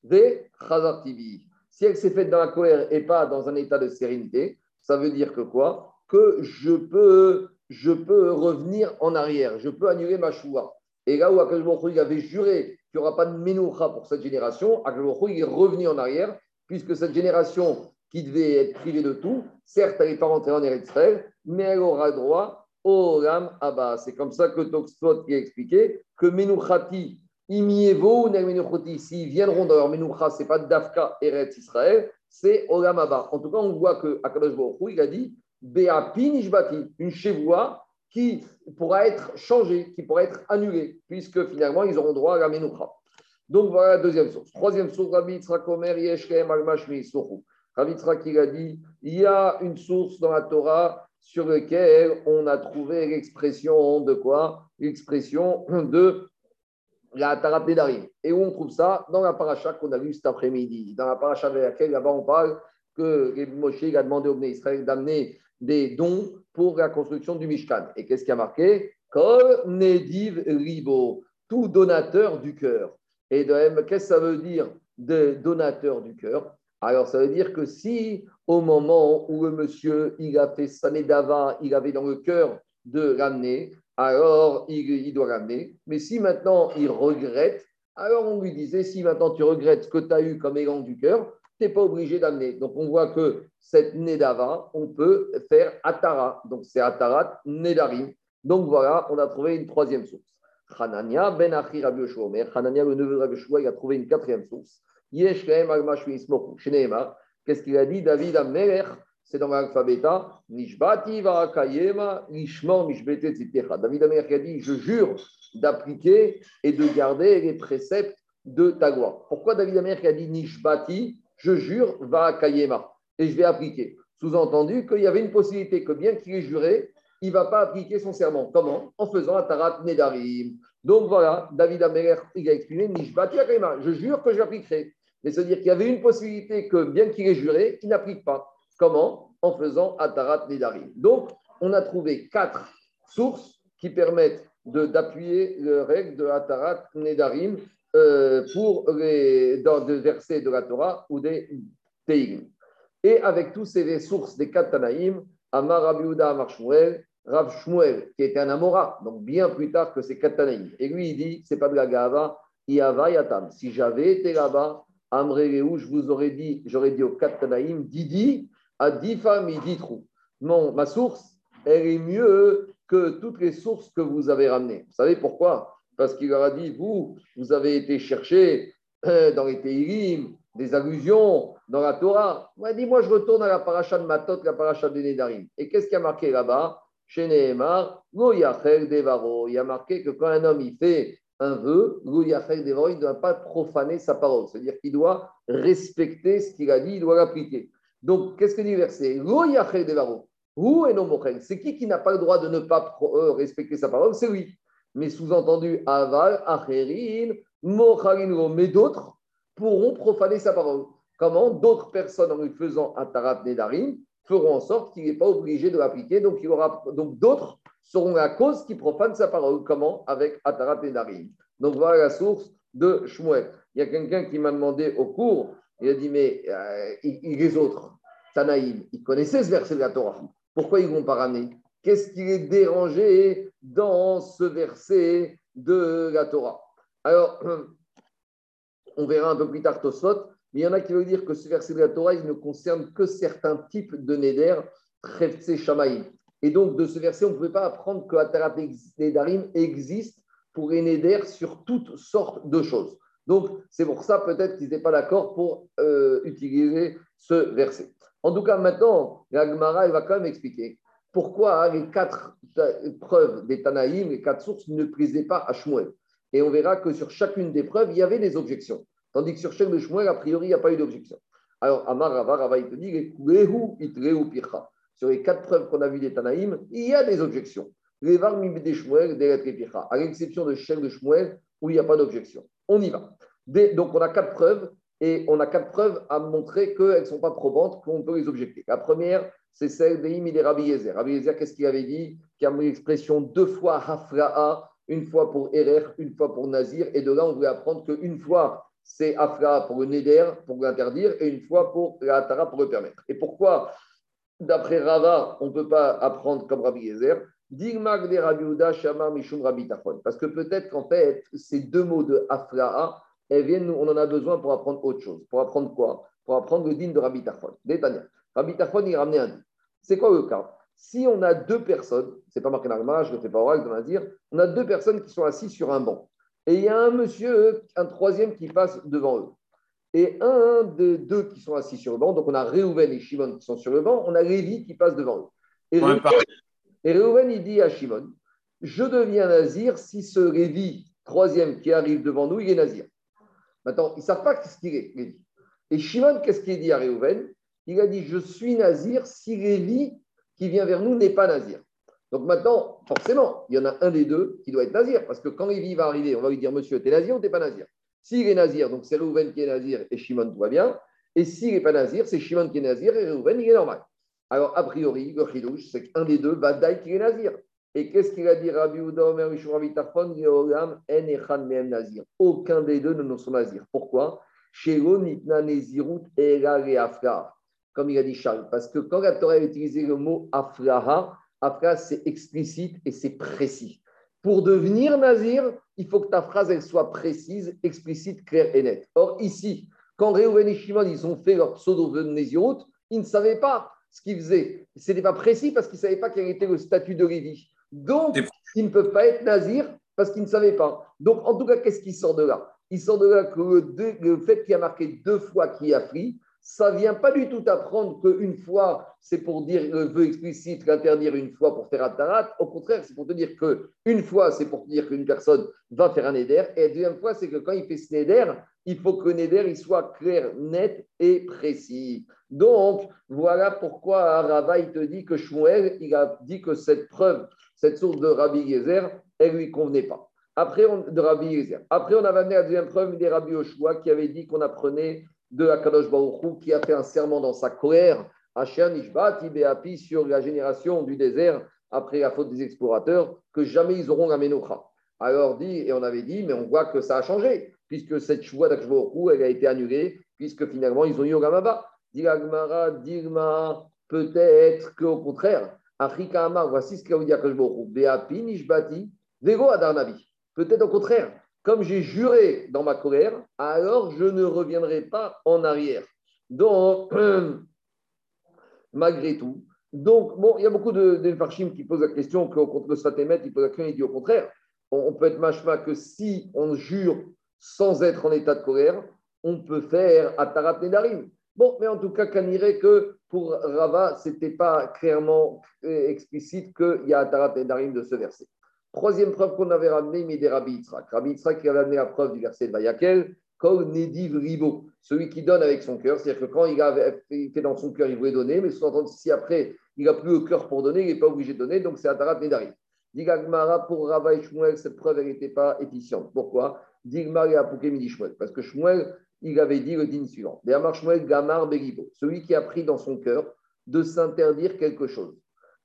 Si elle s'est faite dans la colère et pas dans un état de sérénité, ça veut dire que quoi? Que je peux, je peux revenir en arrière, je peux annuler ma choua. Et là où Akashbokhou avait juré qu'il n'y aura pas de menoucha pour cette génération, Akashbokhou est revenu en arrière, puisque cette génération qui devait être privée de tout, certes, elle n'est pas rentrée en Israël, mais elle aura droit Olam Abba. C'est comme ça que Toxtot a expliqué que Menuchati, Imievo, Menuchati, s'ils viendront dans leur Menucha, ce n'est pas Dafka Eretz Israël, c'est Olam Abba. En tout cas, on voit que Akadosh il a dit Beapi Nishbati, une chevoie qui pourra être changée, qui pourra être annulée, puisque finalement, ils auront droit à la Menucha. Donc voilà la deuxième source. Troisième source, Rabbi Yitzhak Omer, Yeshkem, Almashmi. Rabbi Yitzhak, il a dit il y a une source dans la Torah sur laquelle on a trouvé l'expression de quoi? L'expression de la Tarat Nedarim. Et où on trouve ça? Dans la paracha qu'on a vue cet après-midi. Dans la paracha avec laquelle là-bas on parle que Moshe a demandé au Bnei Israël d'amener des dons pour la construction du Mishkan. Et qu'est-ce qui a marqué? Kol Nediv Ribo, tout donateur du cœur. Et de même, qu'est-ce que ça veut dire de donateur du cœur? Alors, ça veut dire que si au moment où le monsieur il a fait Sanedava, il avait dans le cœur de ramener, alors il, doit ramener. Mais si maintenant il regrette, alors on lui disait si maintenant tu regrettes ce que tu as eu comme élan du cœur, pas obligé d'amener. Donc on voit que cette Nedava, on peut faire Atara. Donc c'est Atarat Nedarim. Donc voilà, on a trouvé une troisième source. Hanania ben Achi Rabbi Yoshua Hanania, le neveu de Rabbi il a trouvé une quatrième source. Yesh al Ismoku. Qu'est-ce qu'il a dit? David Amelech, c'est dans l'alphabet Nishbati Varakayema, Nishmor Mishbete Tzitecha. David Amelech a dit Je jure d'appliquer et de garder les préceptes de ta gloire. Pourquoi David Amelech a dit Nishbati? Je jure Varakayema et je vais appliquer Sous-entendu qu'il y avait une possibilité que bien qu'il ait juré, il ne va pas appliquer son serment. Comment? En faisant un tarat nedarim. Donc voilà, David Améler, il a exprimé Je jure que j'appliquerai. Mais c'est-à-dire qu'il y avait une possibilité que, bien qu'il ait juré, il n'applique pas. Comment? En faisant Atarat Nedarim. Donc, on a trouvé quatre sources qui permettent d'appuyer le règle de Atarat Nedarim euh, pour les dans des versets de la Torah ou des Teim. Et avec tous ces sources des quatre Tanaïm, Amar Rabiuda Amar Shmuel, Rav Shmuel, qui était un Amora, donc bien plus tard que ces quatre Tanaïm. Et lui, il dit c'est pas de la Gava, Yava Yatam. Si j'avais été là-bas, Amré je vous aurais dit, j'aurais dit au Katanaïm, Didi, Adifa Miditrou. Non, ma source, elle est mieux que toutes les sources que vous avez ramenées. Vous savez pourquoi? Parce qu'il leur a dit, vous, vous avez été chercher euh, dans les Teirim des allusions dans la Torah. Il m'a dit, moi, je retourne à la paracha de Matot, la paracha de Nedarim. Et qu'est-ce qui a marqué là-bas? Chez Nehemar, Il y a marqué que quand un homme il fait un vœu, il ne doit pas profaner sa parole. C'est-à-dire qu'il doit respecter ce qu'il a dit, il doit l'appliquer. Donc, qu'est-ce que dit le verset? C'est qui qui n'a pas le droit de ne pas euh, respecter sa parole? C'est lui. Mais sous-entendu, aval, acherin, mais d'autres pourront profaner sa parole. Comment D'autres personnes, en lui faisant un tarat nedarim, feront en sorte qu'il n'est pas obligé de l'appliquer. Donc, d'autres seront la cause qui profane sa parole. Comment? Avec Atarat et Darim. Donc voilà la source de Shmuel. Il y a quelqu'un qui m'a demandé au cours, il a dit, mais euh, les autres, Tanaïm, ils connaissaient ce verset de la Torah. Pourquoi ils ne vont pas ramener? Qu'est-ce qui est dérangé dans ce verset de la Torah Alors, on verra un peu plus tard Tosot, mais il y en a qui veulent dire que ce verset de la Torah, il ne concerne que certains types de Neder, Trefse Shamaïm. Et donc, de ce verset, on ne pouvait pas apprendre que Atarat Nedarim existe pour Eneder sur toutes sortes de choses. Donc, c'est pour ça peut-être qu'ils n'étaient pas d'accord pour euh, utiliser ce verset. En tout cas, maintenant, la va quand même expliquer pourquoi les quatre preuves des Tanaïm, les quatre sources, ne prisaient pas à Shmuel? Et on verra que sur chacune des preuves, il y avait des objections. Tandis que sur chaque de Shmuel, a priori, il n'y a pas eu d'objection. Alors, Amar Rava, il te dit, sur les quatre preuves qu'on a vues des Tanaïm, il y a des objections. Les Varmim des Shmuel, des à l'exception de Shel de Shmuel, où il n'y a pas d'objection. On y va. donc, on a quatre preuves, et on a quatre preuves à montrer qu'elles ne sont pas probantes, qu'on peut les objecter. La première, c'est celle des et Rabbi Yezer. Rabbi Yezer, qu'est-ce qu'il avait dit? Qui a mis l'expression deux fois Hafra'a, une fois pour Erer, une fois pour Nazir, et de là, on voulait apprendre qu'une fois, c'est Afra pour le Neder, pour l'interdire, et une fois pour la Tara pour le permettre. Et pourquoi d'après Rava, on ne peut pas apprendre comme Rabbi Yezer? Digmag de Rabbi Shama Mishum Rabbi Parce que peut-être qu'en fait, ces deux mots de Afra'a, elles viennent, on en a besoin pour apprendre autre chose. Pour apprendre quoi? Pour apprendre le din de Rabbi Tachon. Détania. Rabbi il ramenait un. C'est quoi le cas si on a deux personnes, c'est pas marqué dans le je ne fais pas oral dans dire, on a deux personnes qui sont assises sur un banc. Et il y a un monsieur, un troisième qui passe devant eux. Et un des deux qui sont assis sur le banc, donc on a Réhouven et Shimon qui sont sur le banc, on a Lévi qui passe devant eux. Et, Réhouven, il dit à Shimon, je deviens nazir si ce Révi, troisième qui arrive devant nous, il est nazir. Maintenant, ils ne savent pas ce qu'il est, Lévi. Et Shimon, qu'est-ce qu'il dit à Réhouven Il a dit, je suis nazir si Révi qui vient vers nous n'est pas nazir. Donc maintenant, forcément, il y en a un des deux qui doit être nazir, parce que quand Lévi va arriver, on va lui dire, monsieur, tu es nazir ou tu n'es pas nazir? S'il est nazir, donc c'est Reuven qui est nazir et Shimon tout va bien. Et s'il n'est pas nazir, c'est Shimon qui est nazir et Reuven, il est normal. Alors, a priori, le chidouche, c'est qu'un des deux va d'ailleurs qui est nazir. Et qu'est-ce qu'il a dit Rabbi nazir. Aucun des deux ne sont nazirs. Pourquoi? Comme il a dit Charles. Parce que quand la Torah a utilisé le mot afraha, afraha c'est explicite et c'est précis. Pour devenir nazir, il faut que ta phrase elle soit précise, explicite, claire et nette. Or, ici, quand Réhouven et Shimon ils ont fait leur pseudo Nézirut, ils ne savaient pas ce qu'ils faisaient. Ce n'était pas précis parce qu'ils ne savaient pas quel était le statut de Lévi. Donc, ils ne peuvent pas être nazir parce qu'ils ne savaient pas. Donc, en tout cas, qu'est-ce qui sort de là? Il sort de là que le, fait qu'il y a marqué deux fois qui a pris, ça vient pas du tout apprendre qu'une fois, c'est pour dire le vœu explicite, l'interdire une fois pour faire un tarat. Au contraire, c'est pour te dire qu'une fois, c'est pour te dire qu'une personne va faire un éder. Et la deuxième fois, c'est que quand il fait ce éder, il faut que l'éder il soit clair, net et précis. Donc, voilà pourquoi Rava, il te dit que Shmuel, il a dit que cette preuve, cette source de Rabbi Yezer, elle ne lui convenait pas. Après, on, de Rabbi. Après, on avait amené la deuxième preuve des Rabbi Oshua qui avait dit qu'on apprenait de Akadosh Baruch qui a fait un serment dans sa colère, Asher Nishbat, Ibeapi, sur la génération du désert, après la faute des explorateurs, que jamais ils auront la. Alors dit, et on avait dit, mais on voit que ça a changé, puisque cette choix d'Akshbaruch elle a été annulée, puisque finalement ils ont eu Ogamaba. Diragmara, Dirma, peut-être qu'au contraire, Afrika Amar, voici ce qu'a dit Akshbaruch Beapi, Nishbati, Vego Adarnabi. Peut-être au contraire, comme j'ai juré dans ma colère, alors je ne reviendrai pas en arrière. Donc, malgré tout, donc, bon, il y a beaucoup de, de qui posent la question que contre le Satémet, il pose la question, il dit au contraire, on, peut être machma que si on jure sans être en état de colère, on peut faire Atarat Nedarim. Bon, mais en tout cas, irait que pour Rava, ce n'était pas clairement explicite qu'il y a Atarat Nedarim de ce verset. Troisième preuve qu'on avait ramené, mais des Rabbi Yitzhak. Rabbi qui avait amené la preuve du verset de Vayakel, Kol Nediv Ribo, celui qui donne avec son cœur. C'est-à-dire que quand il, fait dans son cœur, il voulait donner, mais si après il n'a plus le cœur pour donner, il n'est pas obligé de donner, donc c'est Atarat Nedarim. Digagmara pour Rava et Shmuel, cette preuve, n'était pas efficiente. Pourquoi? Digmar et Apouké Shmuel. Parce que Shmuel, il avait dit le din suivant. Dermar Shmuel Gamar Beribo, celui qui a pris dans son cœur de s'interdire quelque chose.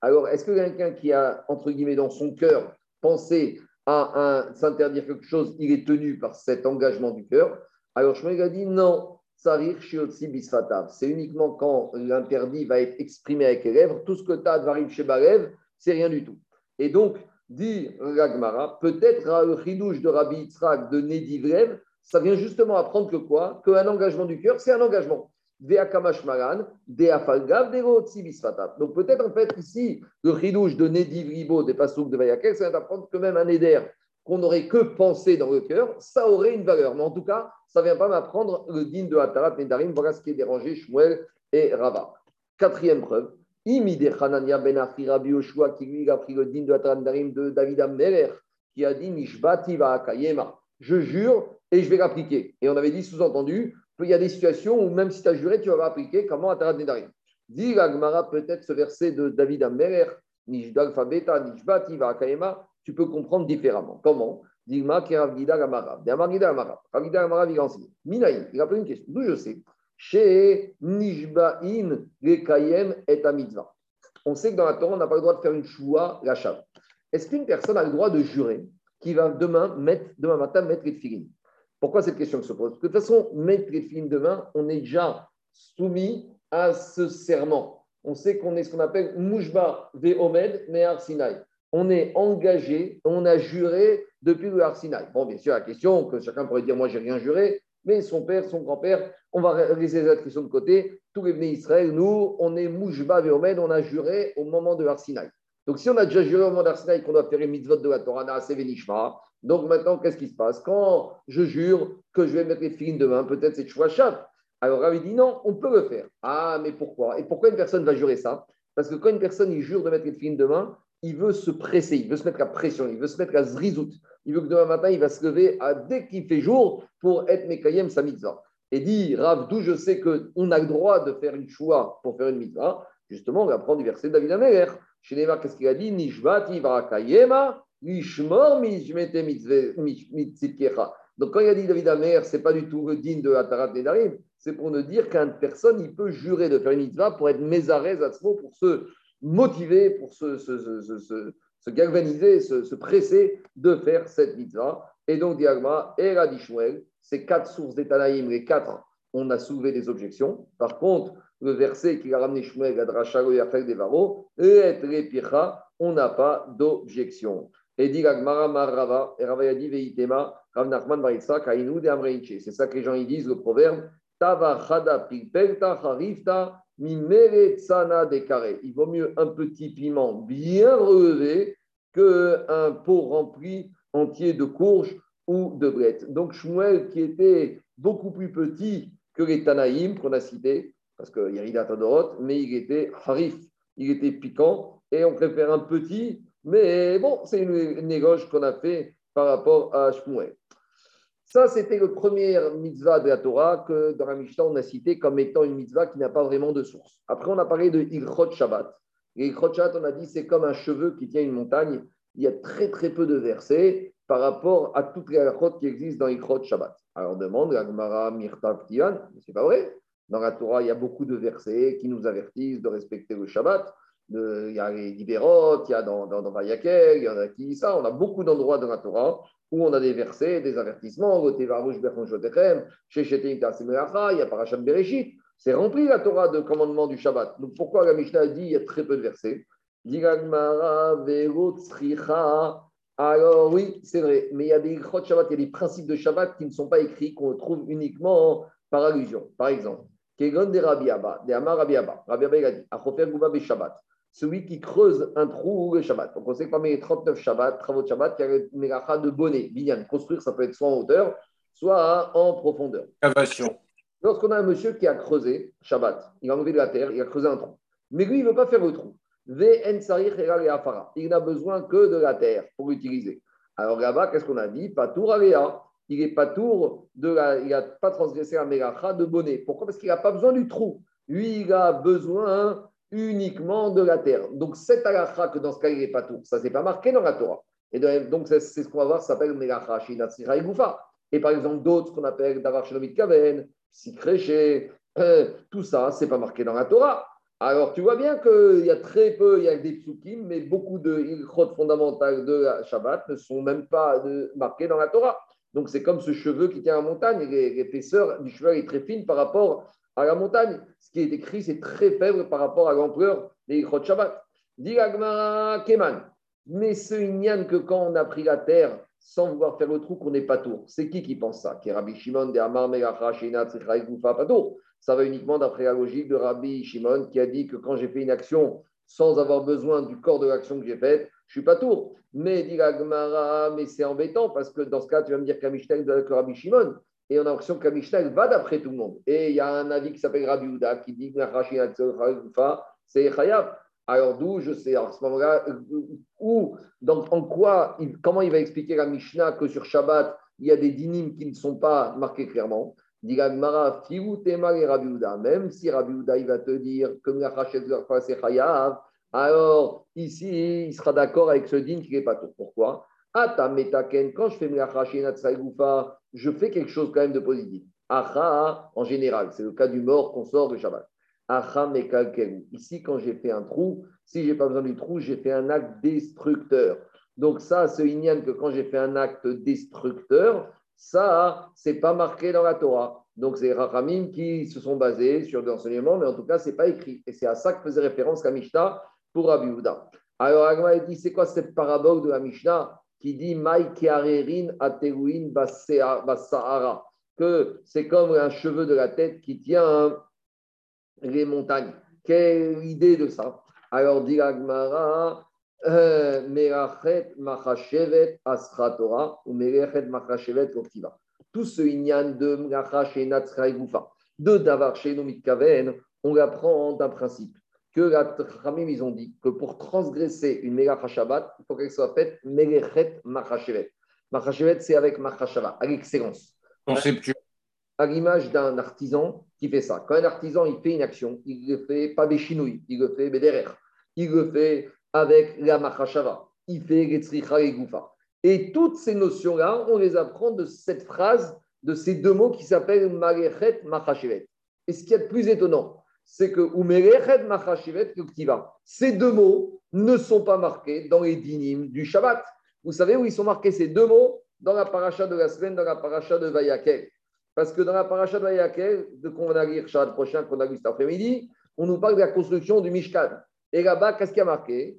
Alors, est-ce que quelqu'un qui a, entre guillemets, dans son cœur, penser à s'interdire quelque chose, il est tenu par cet engagement du cœur. Alors Shmuel a dit non, c'est uniquement quand l'interdit va être exprimé avec les lèvres. Tout ce que tu as de chez Barev, c'est rien du tout. Et donc, dit Ragmara, peut-être le chidouche de Rabbi Yitzhak de Nedivrev, ça vient justement apprendre que quoi? Qu'un engagement du cœur, c'est un engagement. Donc peut-être en fait ici, le ridouche de Nedivribo des Passouk de Vayakel, c'est d'apprendre que même un éder qu'on n'aurait que pensé dans le cœur, ça aurait une valeur. Mais en tout cas, ça ne vient pas m'apprendre le digne de Hatarat Nedarim. Voilà ce qui est dérangé Shmuel et Rava. Quatrième preuve. Imide Hanania ben Achri Rabbi Yoshua, qui lui a pris le digne de Hatarat Nedarim de David Ammeler, qui a dit Nishbati Akayema. Je jure et je vais l'appliquer. Et on avait dit sous-entendu, il y a des situations où même si tu as juré, tu vas appliquer comment à Tarat Nedarim. Dit Gmara, peut-être ce verset de David Ammerer, Nishdal Fabeta, Nishbati, Vakayema, tu peux comprendre différemment. Comment? Digma qui Ravgida Gamara. Ravgida Gamara. Ravgida Gamara, il enseigne. Minaï, il a posé une question. D'où je sais? Chez Nishbain, Rekayem et Mitzvah. On sait que dans la Torah, on n'a pas le droit de faire une choua, la. Est-ce qu'une personne a le droit de jurer qui va demain, mettre, demain matin mettre les filines pourquoi cette question se pose? De toute façon, mettre les films demain, on est déjà soumis à ce serment. On sait qu'on est ce qu'on appelle Mouchba Ve'omed Me'ar Sinai. On est engagé, on a juré depuis le Har Bon, bien sûr, la question que chacun pourrait dire, moi, j'ai rien juré. mais son père, son grand-père, on va laisser les attritions de côté. Tous les venus Israël, nous, on est Mouchba Veomed, on a juré au moment de l'Arsinaï. Donc, si on a déjà juré au moment de l'Arsinaï qu'on doit faire une mitzvot de la Torah, Venishma, donc maintenant, qu'est-ce qui se passe? Quand je jure que je vais mettre les filines demain, peut-être c'est Chouachat. Alors, Ravi dit non, on peut le faire. Ah, mais pourquoi? Et pourquoi une personne va jurer ça? Parce que quand une personne il jure de mettre les filines demain, il veut se presser, il veut se mettre à pression, il veut se mettre à zrizout. Il veut que demain matin, il va se lever dès qu'il fait jour pour être Mekayem sa mitzvah. Et dit, Rav, d'où je sais qu'on a le droit de faire une choix pour faire une mitzvah, justement, on va prendre du verset de David Améler. Chez Neymar, qu'est-ce qu'il a dit? Nishvati lishmor mishmete. Donc, quand il a dit David Amer, ce n'est pas du tout digne de Atarat Nedarim, c'est pour nous dire qu'une personne, il peut jurer de faire une mitzvah pour être mézarez à pour se motiver, pour se, se, galvaniser, se, presser de faire cette mitzvah. Et donc, Diagma et Radishmuel, ces quatre sources d'Etanaïm, les quatre, on a soulevé des objections. Par contre, le verset qui a ramené Shmuel à Drachalo et Afek Devaro, et on n'a pas d'objection. Et dit Gagmara et Rava dit Veitema, Rav Nachman Baritsa, Kainu de Amreinche. C'est ça que les gens disent, le proverbe Tava Chada Pilpelta Harifta il vaut mieux un petit piment bien relevé qu'un pot rempli entier de courges ou de brettes. Donc Shmuel, qui était beaucoup plus petit que les Tanaïm qu'on a cités, parce qu'il y a Tadorot, mais il était harif, il était piquant, et on préfère un petit, mais bon, c'est une négoce qu'on a fait par rapport à Shmuel. Ça, c'était le premier mitzvah de la Torah que dans la Mishnah, on a cité comme étant une mitzvah qui n'a pas vraiment de source. Après, on a parlé de Ilchot Shabbat. Et Ilchot Shabbat, on a dit, c'est comme un cheveu qui tient une montagne. Il y a très, très peu de versets par rapport à toutes les halachot qui existent dans Ilchot Shabbat. Alors, on demande, Agmara Mirtav Tian, c'est pas vrai. Dans la Torah, il y a beaucoup de versets qui nous avertissent de respecter le Shabbat. il y a les Libérot, il y a dans, dans, dans il y en a qui ça. On a beaucoup d'endroits dans la Torah où on a des versets, des avertissements, il y a Parashat Bereshit, c'est rempli la Torah de commandement du Shabbat. Donc pourquoi la Mishnah dit il y a très peu de versets? Alors oui, c'est vrai, mais il y a des Shabbat, il y a des principes de Shabbat qui ne sont pas écrits, qu'on trouve uniquement par allusion. Par exemple, Kegon de Rabbi Abba, de Amar Rabbi Abba, Rabbi Abba il a dit, Achofer Gouba Shabbat celui qui creuse un trou le Shabbat. Donc on sait que parmi les 39 Shabbat, travaux de Shabbat, il y a le mélacha de bonnet, binyan. Construire, ça peut être soit en hauteur, soit en profondeur. Lorsqu'on a un monsieur qui a creusé Shabbat, il a enlevé de la terre, il a creusé un trou. Mais lui, il ne veut pas faire le trou. Il n'a besoin que de la terre pour l'utiliser. Alors là-bas, qu'est-ce qu'on a dit? Patour aléa. Il n'est pas tour de la, il n'a pas transgressé la mélacha de bonnet. Pourquoi? Parce qu'il n'a pas besoin du trou. Lui, il a besoin uniquement de la terre. Donc, cette halakha que dans ce cas, il n'est pas tout, ça, c'est pas marqué dans la Torah. Et donc, c'est ce qu'on va voir, ça s'appelle Melacha, Shinatsira et Goufa. Et par exemple, d'autres qu'on appelle Davar Shalomit Kaven, Sikreché, euh, tout ça, c'est pas marqué dans la Torah. Alors, tu vois bien qu'il y a très peu, il y a des psukim, mais beaucoup de ilchot fondamentales de la Shabbat ne sont même pas de, marqués dans la Torah. Donc, c'est comme ce cheveu qui tient la montagne. L'épaisseur du cheveu est très fine par rapport à la montagne. Ce qui est écrit, c'est très faible par rapport à l'ampleur des Ikrot Shabbat. Keman. Mais ce Inyan que quand on a pris la terre sans vouloir faire le trou, qu'on n'est pas tour. C'est qui qui pense ça? Qui Rabbi Shimon de Amar Ça va uniquement d'après la logique de Rabbi Shimon qui a dit que quand j'ai fait une action sans avoir besoin du corps de l'action que j'ai faite, je ne suis pas tour. Mais dit mais c'est embêtant parce que dans ce cas, tu vas me dire qu'Amishtel de Rabbi Shimon et on a l'impression la va d'après tout le monde. Et il y a un avis qui s'appelle Rabbi Uda qui dit que c'est Chayav. Alors d'où je sais, à ce moment-là, où, donc, en quoi, comment il va expliquer la Mishnah que sur Shabbat, il y a des dynimes qui ne sont pas marqués clairement? Même si Rabbi Uda, il va te dire que c'est Chayav, alors ici, il sera d'accord avec ce din qui n'est pas tout. Pourquoi? Quand je fais je fais quelque chose quand même de positif. Acha, en général, c'est le cas du mort qu'on sort du Shabbat. Acha Ici, quand j'ai fait un trou, si je n'ai pas besoin du trou, j'ai fait un acte destructeur. Donc ça, ce ignan que quand j'ai fait un acte destructeur, ça, c'est pas marqué dans la Torah. Donc c'est Rachamim qui se sont basés sur des enseignements, mais en tout cas, c'est pas écrit. Et c'est à ça que faisait référence la Mishnah pour Rabbi Alors Agma dit, c'est quoi cette parabole de la Mishnah qui dit Mai Kearerin Ateruin Basahara. que c'est comme un cheveu de la tête qui tient les montagnes. Quelle idée de ça? Alors, dit Agmara, euh, Machashevet Asratora ou Merachet Machashevet. Tout ce inyan de Mlacha et Gufa, de Davar Mitkaven, on l'apprend d'un principe que la Khamim, ils ont dit que pour transgresser une Shabbat, il faut qu'elle soit faite Melechet Machashevet. Machashevet, c'est avec Machashava, à l'excellence. Conceptuel. À l'image d'un artisan qui fait ça. Quand un artisan il fait une action, il le fait pas béchinouille, il le fait bédérer. Il le fait avec la Machashava. Il et Goufa. Et toutes ces notions-là, on les apprend de cette phrase, de ces deux mots qui s'appellent Malechet Machashevet. Et ce qui est plus étonnant, c'est que ces deux mots ne sont pas marqués dans les dynimes du Shabbat. Vous savez où ils sont marqués ces deux mots? Dans la paracha de la semaine, dans la paracha de Vayakel. Parce que dans la paracha de Vayakel, de qu'on va lire Shabbat prochain, qu'on a lu cet après-midi, on nous parle de la construction du Mishkan. Et là-bas, qu'est-ce qu'il y a marqué?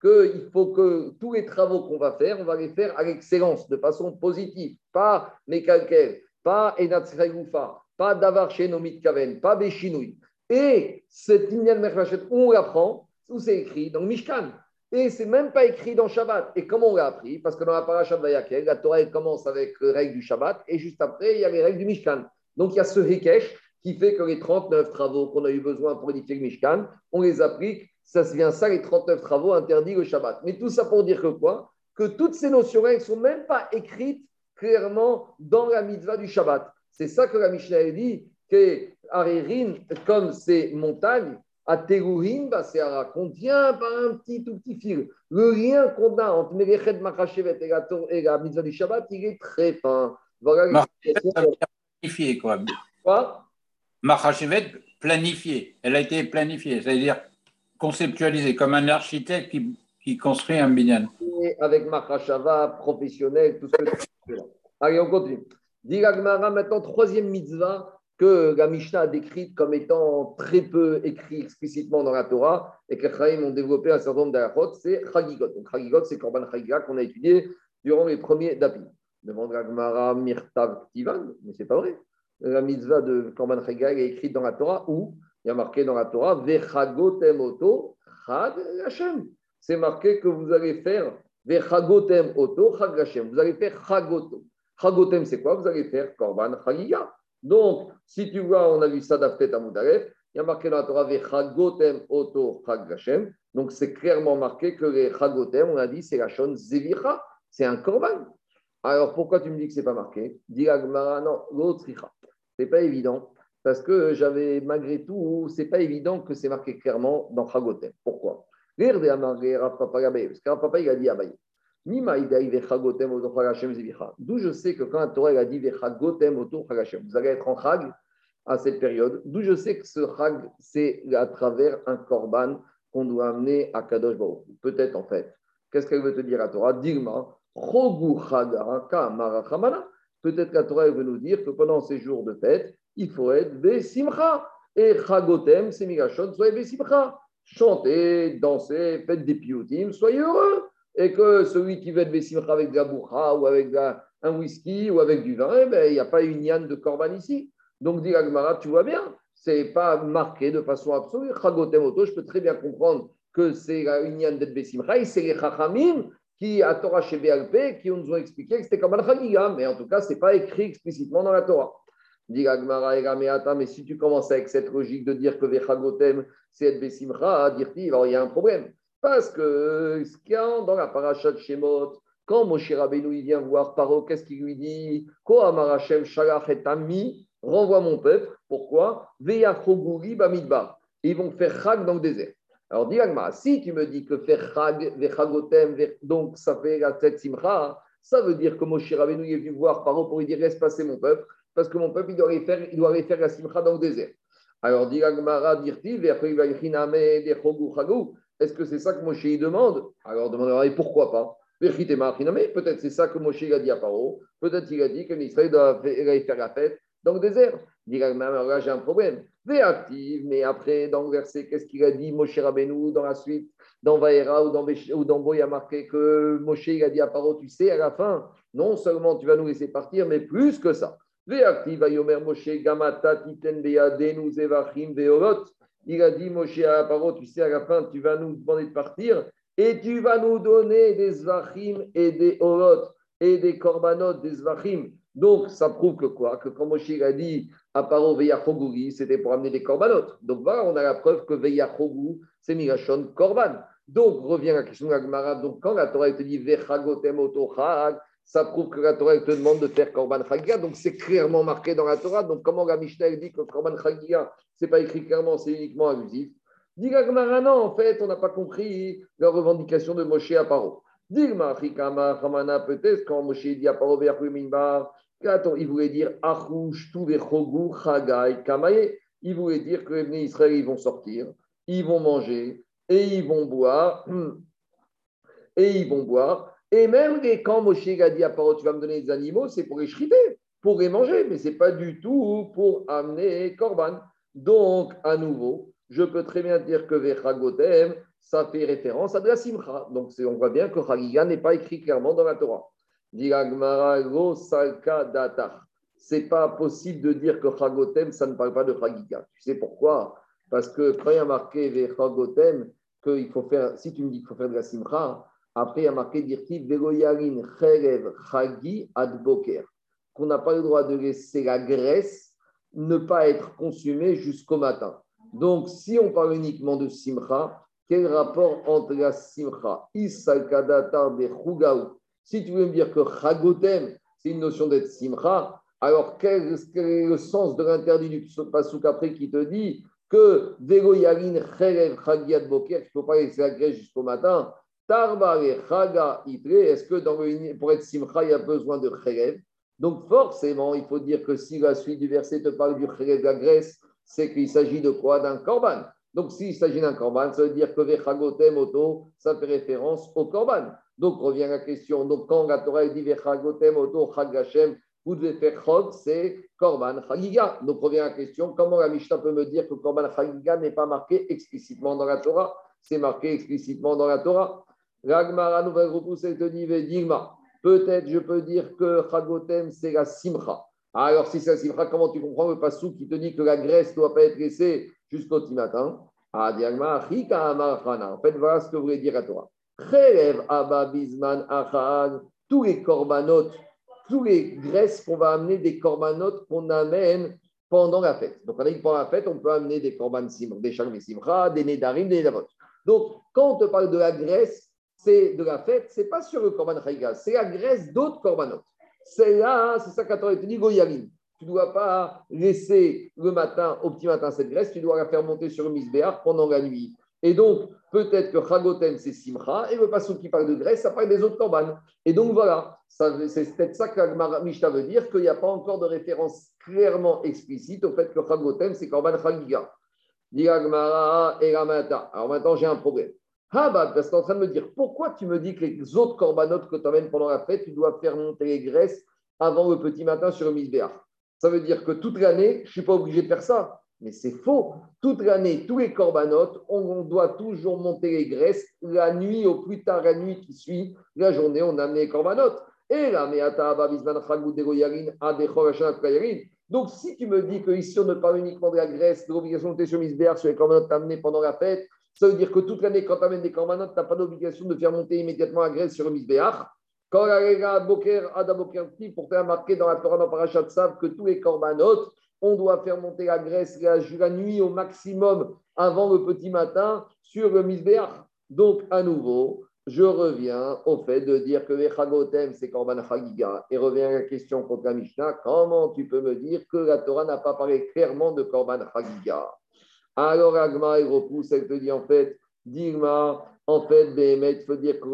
Qu'il faut que tous les travaux qu'on va faire, on va les faire à l'excellence, de façon positive, pas Mekalkel, pas Enatzregoufa, pas Davar Shenomit Kaven, pas Béchinoui. Et cet Inyan Merchlachet, on l'apprend, où c'est écrit dans Mishkan. Et c'est même pas écrit dans Shabbat. Et comment on l'a appris? Parce que dans la paracha de Vayakel, la Torah commence avec les règles du Shabbat et juste après, il y a les règles du Mishkan. Donc il y a ce Hekesh qui fait que les 39 travaux qu'on a eu besoin pour édifier le Mishkan, on les applique. Ça se vient ça, les 39 travaux interdits le Shabbat. Mais tout ça pour dire que quoi? Que toutes ces notions-là, elles ne sont même pas écrites clairement dans la mitzvah du Shabbat. C'est ça que la Mishnah a dit, que Arerin, comme ces montagnes, à Teruhin, c'est contient par un petit tout petit fil. Le lien qu'on a entre Melechet Machashevet et la, mitzvah du Shabbat, il est très fin.
Voilà. Quoi? Machashevet, planifié. Elle a été planifiée, c'est-à-dire conceptualisée comme un architecte qui, qui construit un binyan.
Avec Machashava, professionnel, tout ce que tu veux. Allez, on continue. Dit maintenant, troisième mitzvah que la Mishnah a décrite comme étant très peu écrit explicitement dans la Torah et que les ont développé un certain nombre d'ayachot, c'est Chagigot. Donc Chagigot, c'est Korban Chagiga qu'on a étudié durant les premiers dapis. Demande Gagmara Mirtav Tivan, mais c'est pas vrai. La mitzvah de Korban Chagiga est écrite dans la Torah où il y a marqué dans la Torah Vechagotem Oto Chad Hashem. C'est marqué que vous allez faire Vechagotem Oto Chad Hashem. Vous allez faire Chagoto. Chagotem, c'est quoi? Vous allez faire Korban Chagiga. Donc, si tu vois, on a vu ça d'après Tamoudalef, il y a marqué dans la Torah Vechagotem Oto Chag Donc, c'est clairement marqué que les Chagotem, on a dit, c'est la Shon Zevicha, c'est un Korban. Alors, pourquoi tu me dis que ce n'est pas marqué? Dis non, l'autre Ce n'est pas évident. Parce que j'avais, malgré tout, ce n'est pas évident que c'est marqué clairement dans Chagotem. Pourquoi? L'air de Parce que Papa, il a dit Abaye. D'où je sais que quand la Torah a dit vous allez être en Chag à cette période, d'où je sais que ce Chag, c'est à travers un korban qu'on doit amener à Kadosh Baruch. Peut-être en fait. Qu'est-ce qu'elle veut te dire à Torah? Dilma, Peut-être que la Torah veut nous dire que pendant ces jours de fête, il faut être Besimcha. Et Chagotem, c'est Migashon, soyez Besimcha. Chantez, dansez, faites des piotim, soyez heureux et que celui qui veut être Bessimcha avec de la ou avec un whisky ou avec du vin, eh ben, il n'y a pas une yann de corban ici. Donc, dit Agmara, tu vois bien, c'est pas marqué de façon absolue. Chagotemoto, je peux très bien comprendre que c'est une yann de Bessimcha et c'est les Chachamim qui, à Torah chez BLP, qui nous ont expliqué que c'était comme un mais en tout cas, ce n'est pas écrit explicitement dans la Torah. Dit mais si tu commences avec cette logique de dire que Vechagotem, c'est être Bessimcha, dire il y a un problème. Parce que dans la paracha de Shemot, quand Moshe Rabbeinu il vient voir Paro, qu'est-ce qu'il lui dit? Kohamarachem Shalach et Ami, renvoie mon peuple. Pourquoi? Bamidbar. Ils vont faire Chag dans le désert. Alors, dis si tu me dis que faire donc ça fait la tête Simcha, ça veut dire que Moshe Rabbeinu est venu voir Paro pour lui dire laisse passer mon peuple, parce que mon peuple, il doit aller faire, il doit aller faire la Simcha dans le désert. Alors, dit Agmara, dirti, est-ce que c'est ça que Moshe demande? Alors demande, pourquoi pas? Peut-être c'est ça que Moshe a dit à Paro. Peut-être qu'il a dit que l'Israël doit faire la fête dans le désert. Il dit, là j'ai un problème. Mais après, dans le verset, qu'est-ce qu'il a dit Moshe Rabbeinu dans la suite Dans Vaera ou dans, il a marqué que Moshe a dit à Paro, tu sais, à la fin, non seulement tu vas nous laisser partir, mais plus que ça. Il a dit, Moshe à Paro, tu sais, à la fin, tu vas nous demander de partir et tu vas nous donner des zvachim et des orot et des korbanot, des zvachim. Donc, ça prouve que quoi? Que quand Moshe a dit à Paro c'était pour amener des korbanot. Donc voilà, on a la preuve que Veyachogu, c'est Migashon Korban. Donc, revient la question de la Donc, quand la Torah te dit Vechagotem otochag, ça prouve que la Torah te demande de faire Korban Chagiga. Donc, c'est clairement marqué dans la Torah. Donc, comment la Mishnah dit que Korban Chagiga, ce n'est pas écrit clairement, c'est uniquement abusif? Dit Gemara, non, en fait, on n'a pas compris la revendication de Moshe à Paro. Dilma, Chikama, Hamana, peut-être, quand Moshe dit à Il voulait dire Chagai, Kamaye. Il voulait dire que les Israël, ils vont sortir, ils vont manger, et ils vont boire, et ils vont boire. Et même quand Moshe a dit à Paro, tu vas me donner des animaux, c'est pour les chriter, pour les manger, mais ce n'est pas du tout pour amener Korban. Donc, à nouveau, je peux très bien dire que Vechagotem, ça fait référence à de la Simcha. Donc, on voit bien que Chagiga n'est pas écrit clairement dans la Torah. C'est pas possible de dire que Chagotem, ça ne parle pas de Chagiga. Tu sais pourquoi? Parce que quand il y a marqué Vechagotem, qu'il faut faire, si tu me dis qu'il faut faire de la Simcha, après il y a marqué Dirtiv Vegoyarin Cherev Chagi Adboker, qu'on n'a pas le droit de laisser la graisse ne pas être consumée jusqu'au matin. Donc, si on parle uniquement de simcha, quel rapport entre la simcha, isalkadatar de chugaou Si tu veux me dire que chagotem, c'est une notion d'être simcha, alors quel, est le sens de l'interdit du pasouk après qui te dit que vego yarin cherev chagiat boker, qu'il ne faut pas laisser la jusqu'au matin. Tarba chaga itre, est-ce que pour être simcha, il y a besoin de cherev Donc, forcément, il faut dire que si la suite du verset te parle du cherev de la graisse, c'est qu'il s'agit de quoi? D'un korban. Donc, s'il s'agit d'un korban, ça veut dire que Vechagotem Oto, ça fait référence au korban. Donc, revient la question. Donc, quand la Torah dit Vechagotem Oto Chagashem, vous devez faire Chog, c'est Korban Chagiga. Donc, revient la question comment la Mishnah peut me dire que Korban Chagiga n'est pas marqué explicitement dans la Torah? C'est marqué explicitement dans la Torah. Ragmara nouvelle repousse te dit. Peut-être je peux dire que Chagotem, c'est la Simcha. Alors, si c'est la simcha, comment tu comprends le passou qui te dit que la graisse ne doit pas être laissée jusqu'au petit matin En fait, voilà ce que voulait dire à toi. Tous les corbanotes, tous les graisses qu'on va amener des corbanotes qu'on amène pendant la fête. Donc, on a dit pendant la fête, on peut amener des korban simcha, des charmes simcha, des nedarim, des nedavot. Donc, quand on te parle de la graisse, c'est de la fête, c'est pas sur le korban chaïga, c'est la graisse d'autres corbanotes. C'est là, c'est ça qu'a te dit Goyaline. Tu ne dois pas laisser le matin, au petit matin, cette graisse, tu dois la faire monter sur le misbéar pendant la nuit. Et donc, peut-être que Chagotem, c'est Simcha, et le passage qui parle de graisse, ça parle des autres corbanes. Et donc, voilà, c'est peut-être ça que la veut dire, qu'il n'y a pas encore de référence clairement explicite au fait que Chagotem, c'est Korban Chagiga. Alors maintenant, j'ai un problème. Ah bah, parce que tu es en train de me dire, pourquoi tu me dis que les autres corbanotes que tu amènes pendant la fête, tu dois faire monter les graisses avant le petit matin sur le misbéar? Ça veut dire que toute l'année, je ne suis pas obligé de faire ça. Mais c'est faux. Toute l'année, tous les corbanotes, on, doit toujours monter les graisses la nuit, au plus tard la nuit qui suit la journée, on amène les corbanotes. Et là, donc, si tu me dis qu'ici, on ne parle uniquement de la graisse, de l'obligation de monter sur misbéar sur les corbanotes amenés pendant la fête, ça veut dire que toute l'année, quand tu amènes des corbanotes, tu n'as pas d'obligation de faire monter immédiatement la graisse sur le. Quand la Boker, Adaboker, pourtant marqué dans la Torah dans Parashat Sav que tous les corbanotes, on doit faire monter la graisse la, la, nuit au maximum avant le petit matin sur le misbéach. Donc, à nouveau, je reviens au fait de dire que les chagotem, c'est korban chagiga. Et reviens à la question contre la Mishnah comment tu peux me dire que la Torah n'a pas parlé clairement de korban chagiga? Alors Agma, il repousse, elle te dit en fait, Digma, en fait, Behemet, il faut dire que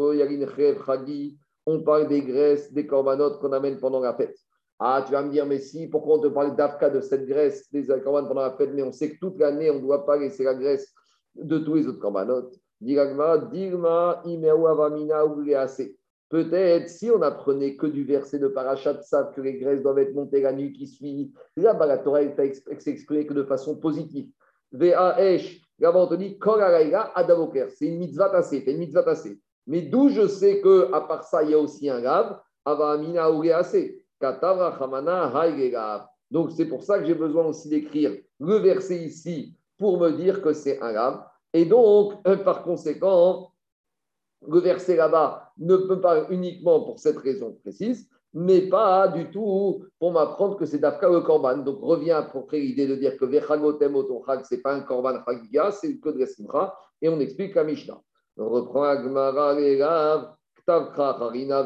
on parle des graisses, des corbanotes qu'on amène pendant la fête. Ah, tu vas me dire, mais si, pourquoi on te parle d'Afka, de cette graisse, des corbanotes pendant la fête, mais on sait que toute l'année, on ne doit pas laisser la graisse de tous les autres corbanotes. Peut-être si on apprenait que du verset de Parachat Sav que les graisses doivent être montées la nuit qui suit, là-bas la Torah s'exprime que de façon positive. VAH, là-bas on te dit. C'est une mitzvah tassée, c'est une mitzvah tassée. Mais d'où je sais qu'à part ça, il y a aussi un grave, Donc c'est pour ça que j'ai besoin aussi d'écrire le verset ici pour me dire que c'est un lave. Et donc, par conséquent, le verset là-bas ne peut pas uniquement pour cette raison précise, mais pas du tout pour m'apprendre que c'est d'Afka le Korban. Donc, revient pour créer l'idée de dire que Vechagotem Otonchag, ce n'est pas un Korban Chagiga, c'est que de Simcha, et on explique la Mishnah. On reprend Agmara, Lelav, Ktavkra, Harina,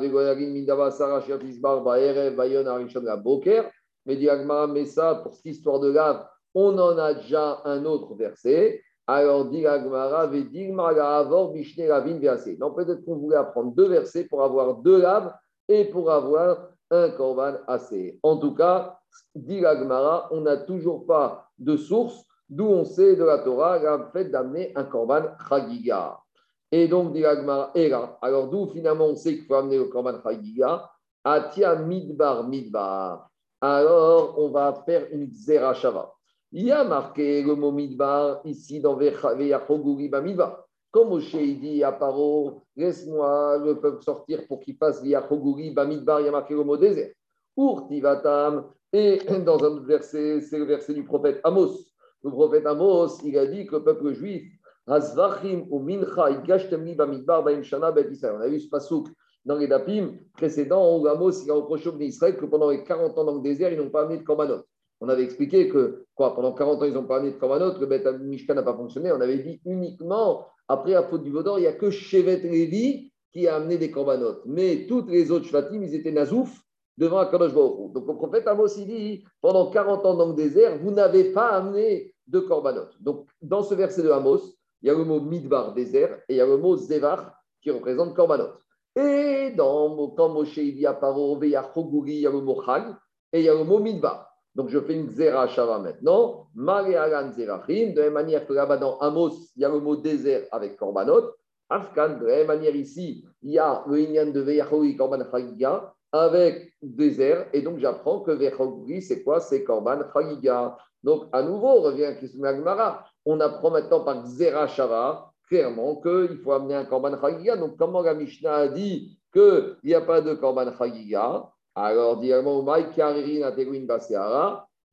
Shafisbar, Baerev, Bayon, la Boker. Mais dit Agmara, mais ça, pour cette histoire de lave, on en a déjà un autre verset. Alors, dit Agmara, Vedigmara, Avor, Bishne, Ravin, Vease. Non, peut-être qu'on voulait apprendre deux versets pour avoir deux laves et pour avoir un korban assez. En tout cas, dit l'Agmara, on n'a toujours pas de source d'où on sait de la Torah le fait d'amener un korban chagiga. Et donc, dit l'Agmara, alors d'où finalement on sait qu'il faut amener le korban chagiga Atia midbar midbar. Alors, on va faire une zerachava. Il y a marqué le mot midbar ici dans Veyachoguri midbar. Comme Moshe dit à Paro, laisse-moi le peuple sortir pour qu'il fasse Yachoguri, Bamidbar, il y a marqué le mot désert. Urtivatam, et dans un autre verset, c'est le verset du prophète Amos. Le prophète Amos, il a dit que le peuple juif, On a vu ce pasouk dans les dapim précédents où Amos il a reproché aux Israël que pendant les 40 ans dans le désert, ils n'ont pas amené de korbanot. On avait expliqué que quoi, pendant 40 ans, ils n'ont pas amené de korbanot, le Bet Mishkan n'a pas fonctionné. On avait dit uniquement après la faute du Vaudor, il n'y a que Shevet Levi qui a amené des corbanotes. Mais toutes les autres Shvatim, ils étaient nazouf devant Akadosh Baruch Donc le prophète Amos, il dit pendant 40 ans dans le désert, vous n'avez pas amené de corbanotes. Donc dans ce verset de Amos, il y a le mot midbar, désert, et il y a le mot zevar, qui représente korbanot. Et dans, quand Moshe dit à Paro, il y a le mot chag, et il y a le mot midbar. Donc, je fais une Zera Shava maintenant. Mariagan Zerachim. De la même manière que là-bas dans Amos, il y a le mot désert avec Korbanot. Afkan, de la même manière ici, il y a le Inyan de Veyachoui Korban Chagiga avec désert. Et donc, j'apprends que Veyachoui, c'est quoi? C'est Korban Chagiga. Donc, à nouveau, revient à Kisum On apprend maintenant par Zera Shava clairement qu'il faut amener un Korban Chagiga. Donc, comment la Mishnah a dit qu'il n'y a pas de Korban Chagiga alors, directement,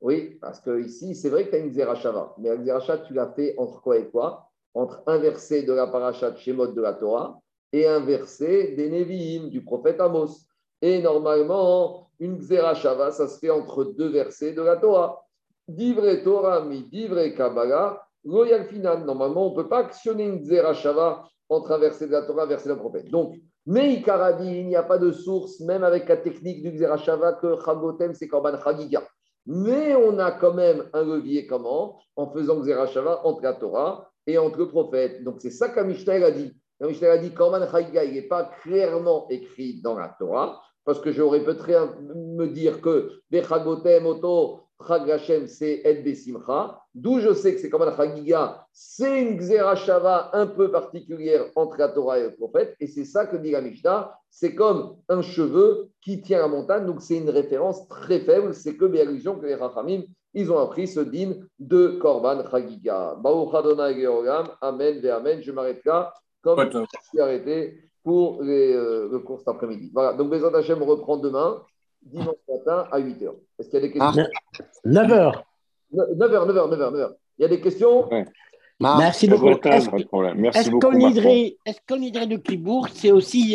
oui, parce que ici, c'est vrai que tu as une Zerachava, mais la Zerachava, tu l'as fait entre quoi et quoi? Entre un verset de la paracha de Shemot de la Torah et un verset des Nevi'im, du prophète Amos. Et normalement, une Zerachava, ça se fait entre deux versets de la Torah. Divre Torah, mi divre Kabbalah, loyal final. Normalement, on ne peut pas actionner une Zerachava entre un verset de la Torah et un prophète. Donc, mais il n'y a pas de source, même avec la technique du Xerashava, que Chagotem, c'est Korban Chagiga. Mais on a quand même un levier comment? En faisant Xerashava entre la Torah et entre le prophète. Donc c'est ça qu'Amishtaï a dit. Amishtaï a dit Korban Chagiga, il n'est pas clairement écrit dans la Torah, parce que j'aurais peut-être me dire que Bechagotem, Oto, Chag c'est Ed Besimcha. D'où je sais que c'est comme un Chagiga, c'est une Xerashava un peu particulière entre la Torah et le prophète. Et c'est ça que dit la Mishnah. C'est comme un cheveu qui tient la montagne. Donc c'est une référence très faible. C'est que allusions que les Rachamim, ils ont appris ce din de Korban Chagiga. Amen, ve Amen. Je m'arrête là. Comme je suis arrêté pour les, euh, le cours cet après-midi. Voilà. Donc Bézant Hachem reprend demain dimanche matin à 8h. Est-ce qu'il y a des questions
9h.
9h, 9h, 9h, 9h. Il y a des questions
Merci beaucoup. Est-ce qu'on est, est de Kibourg, c'est aussi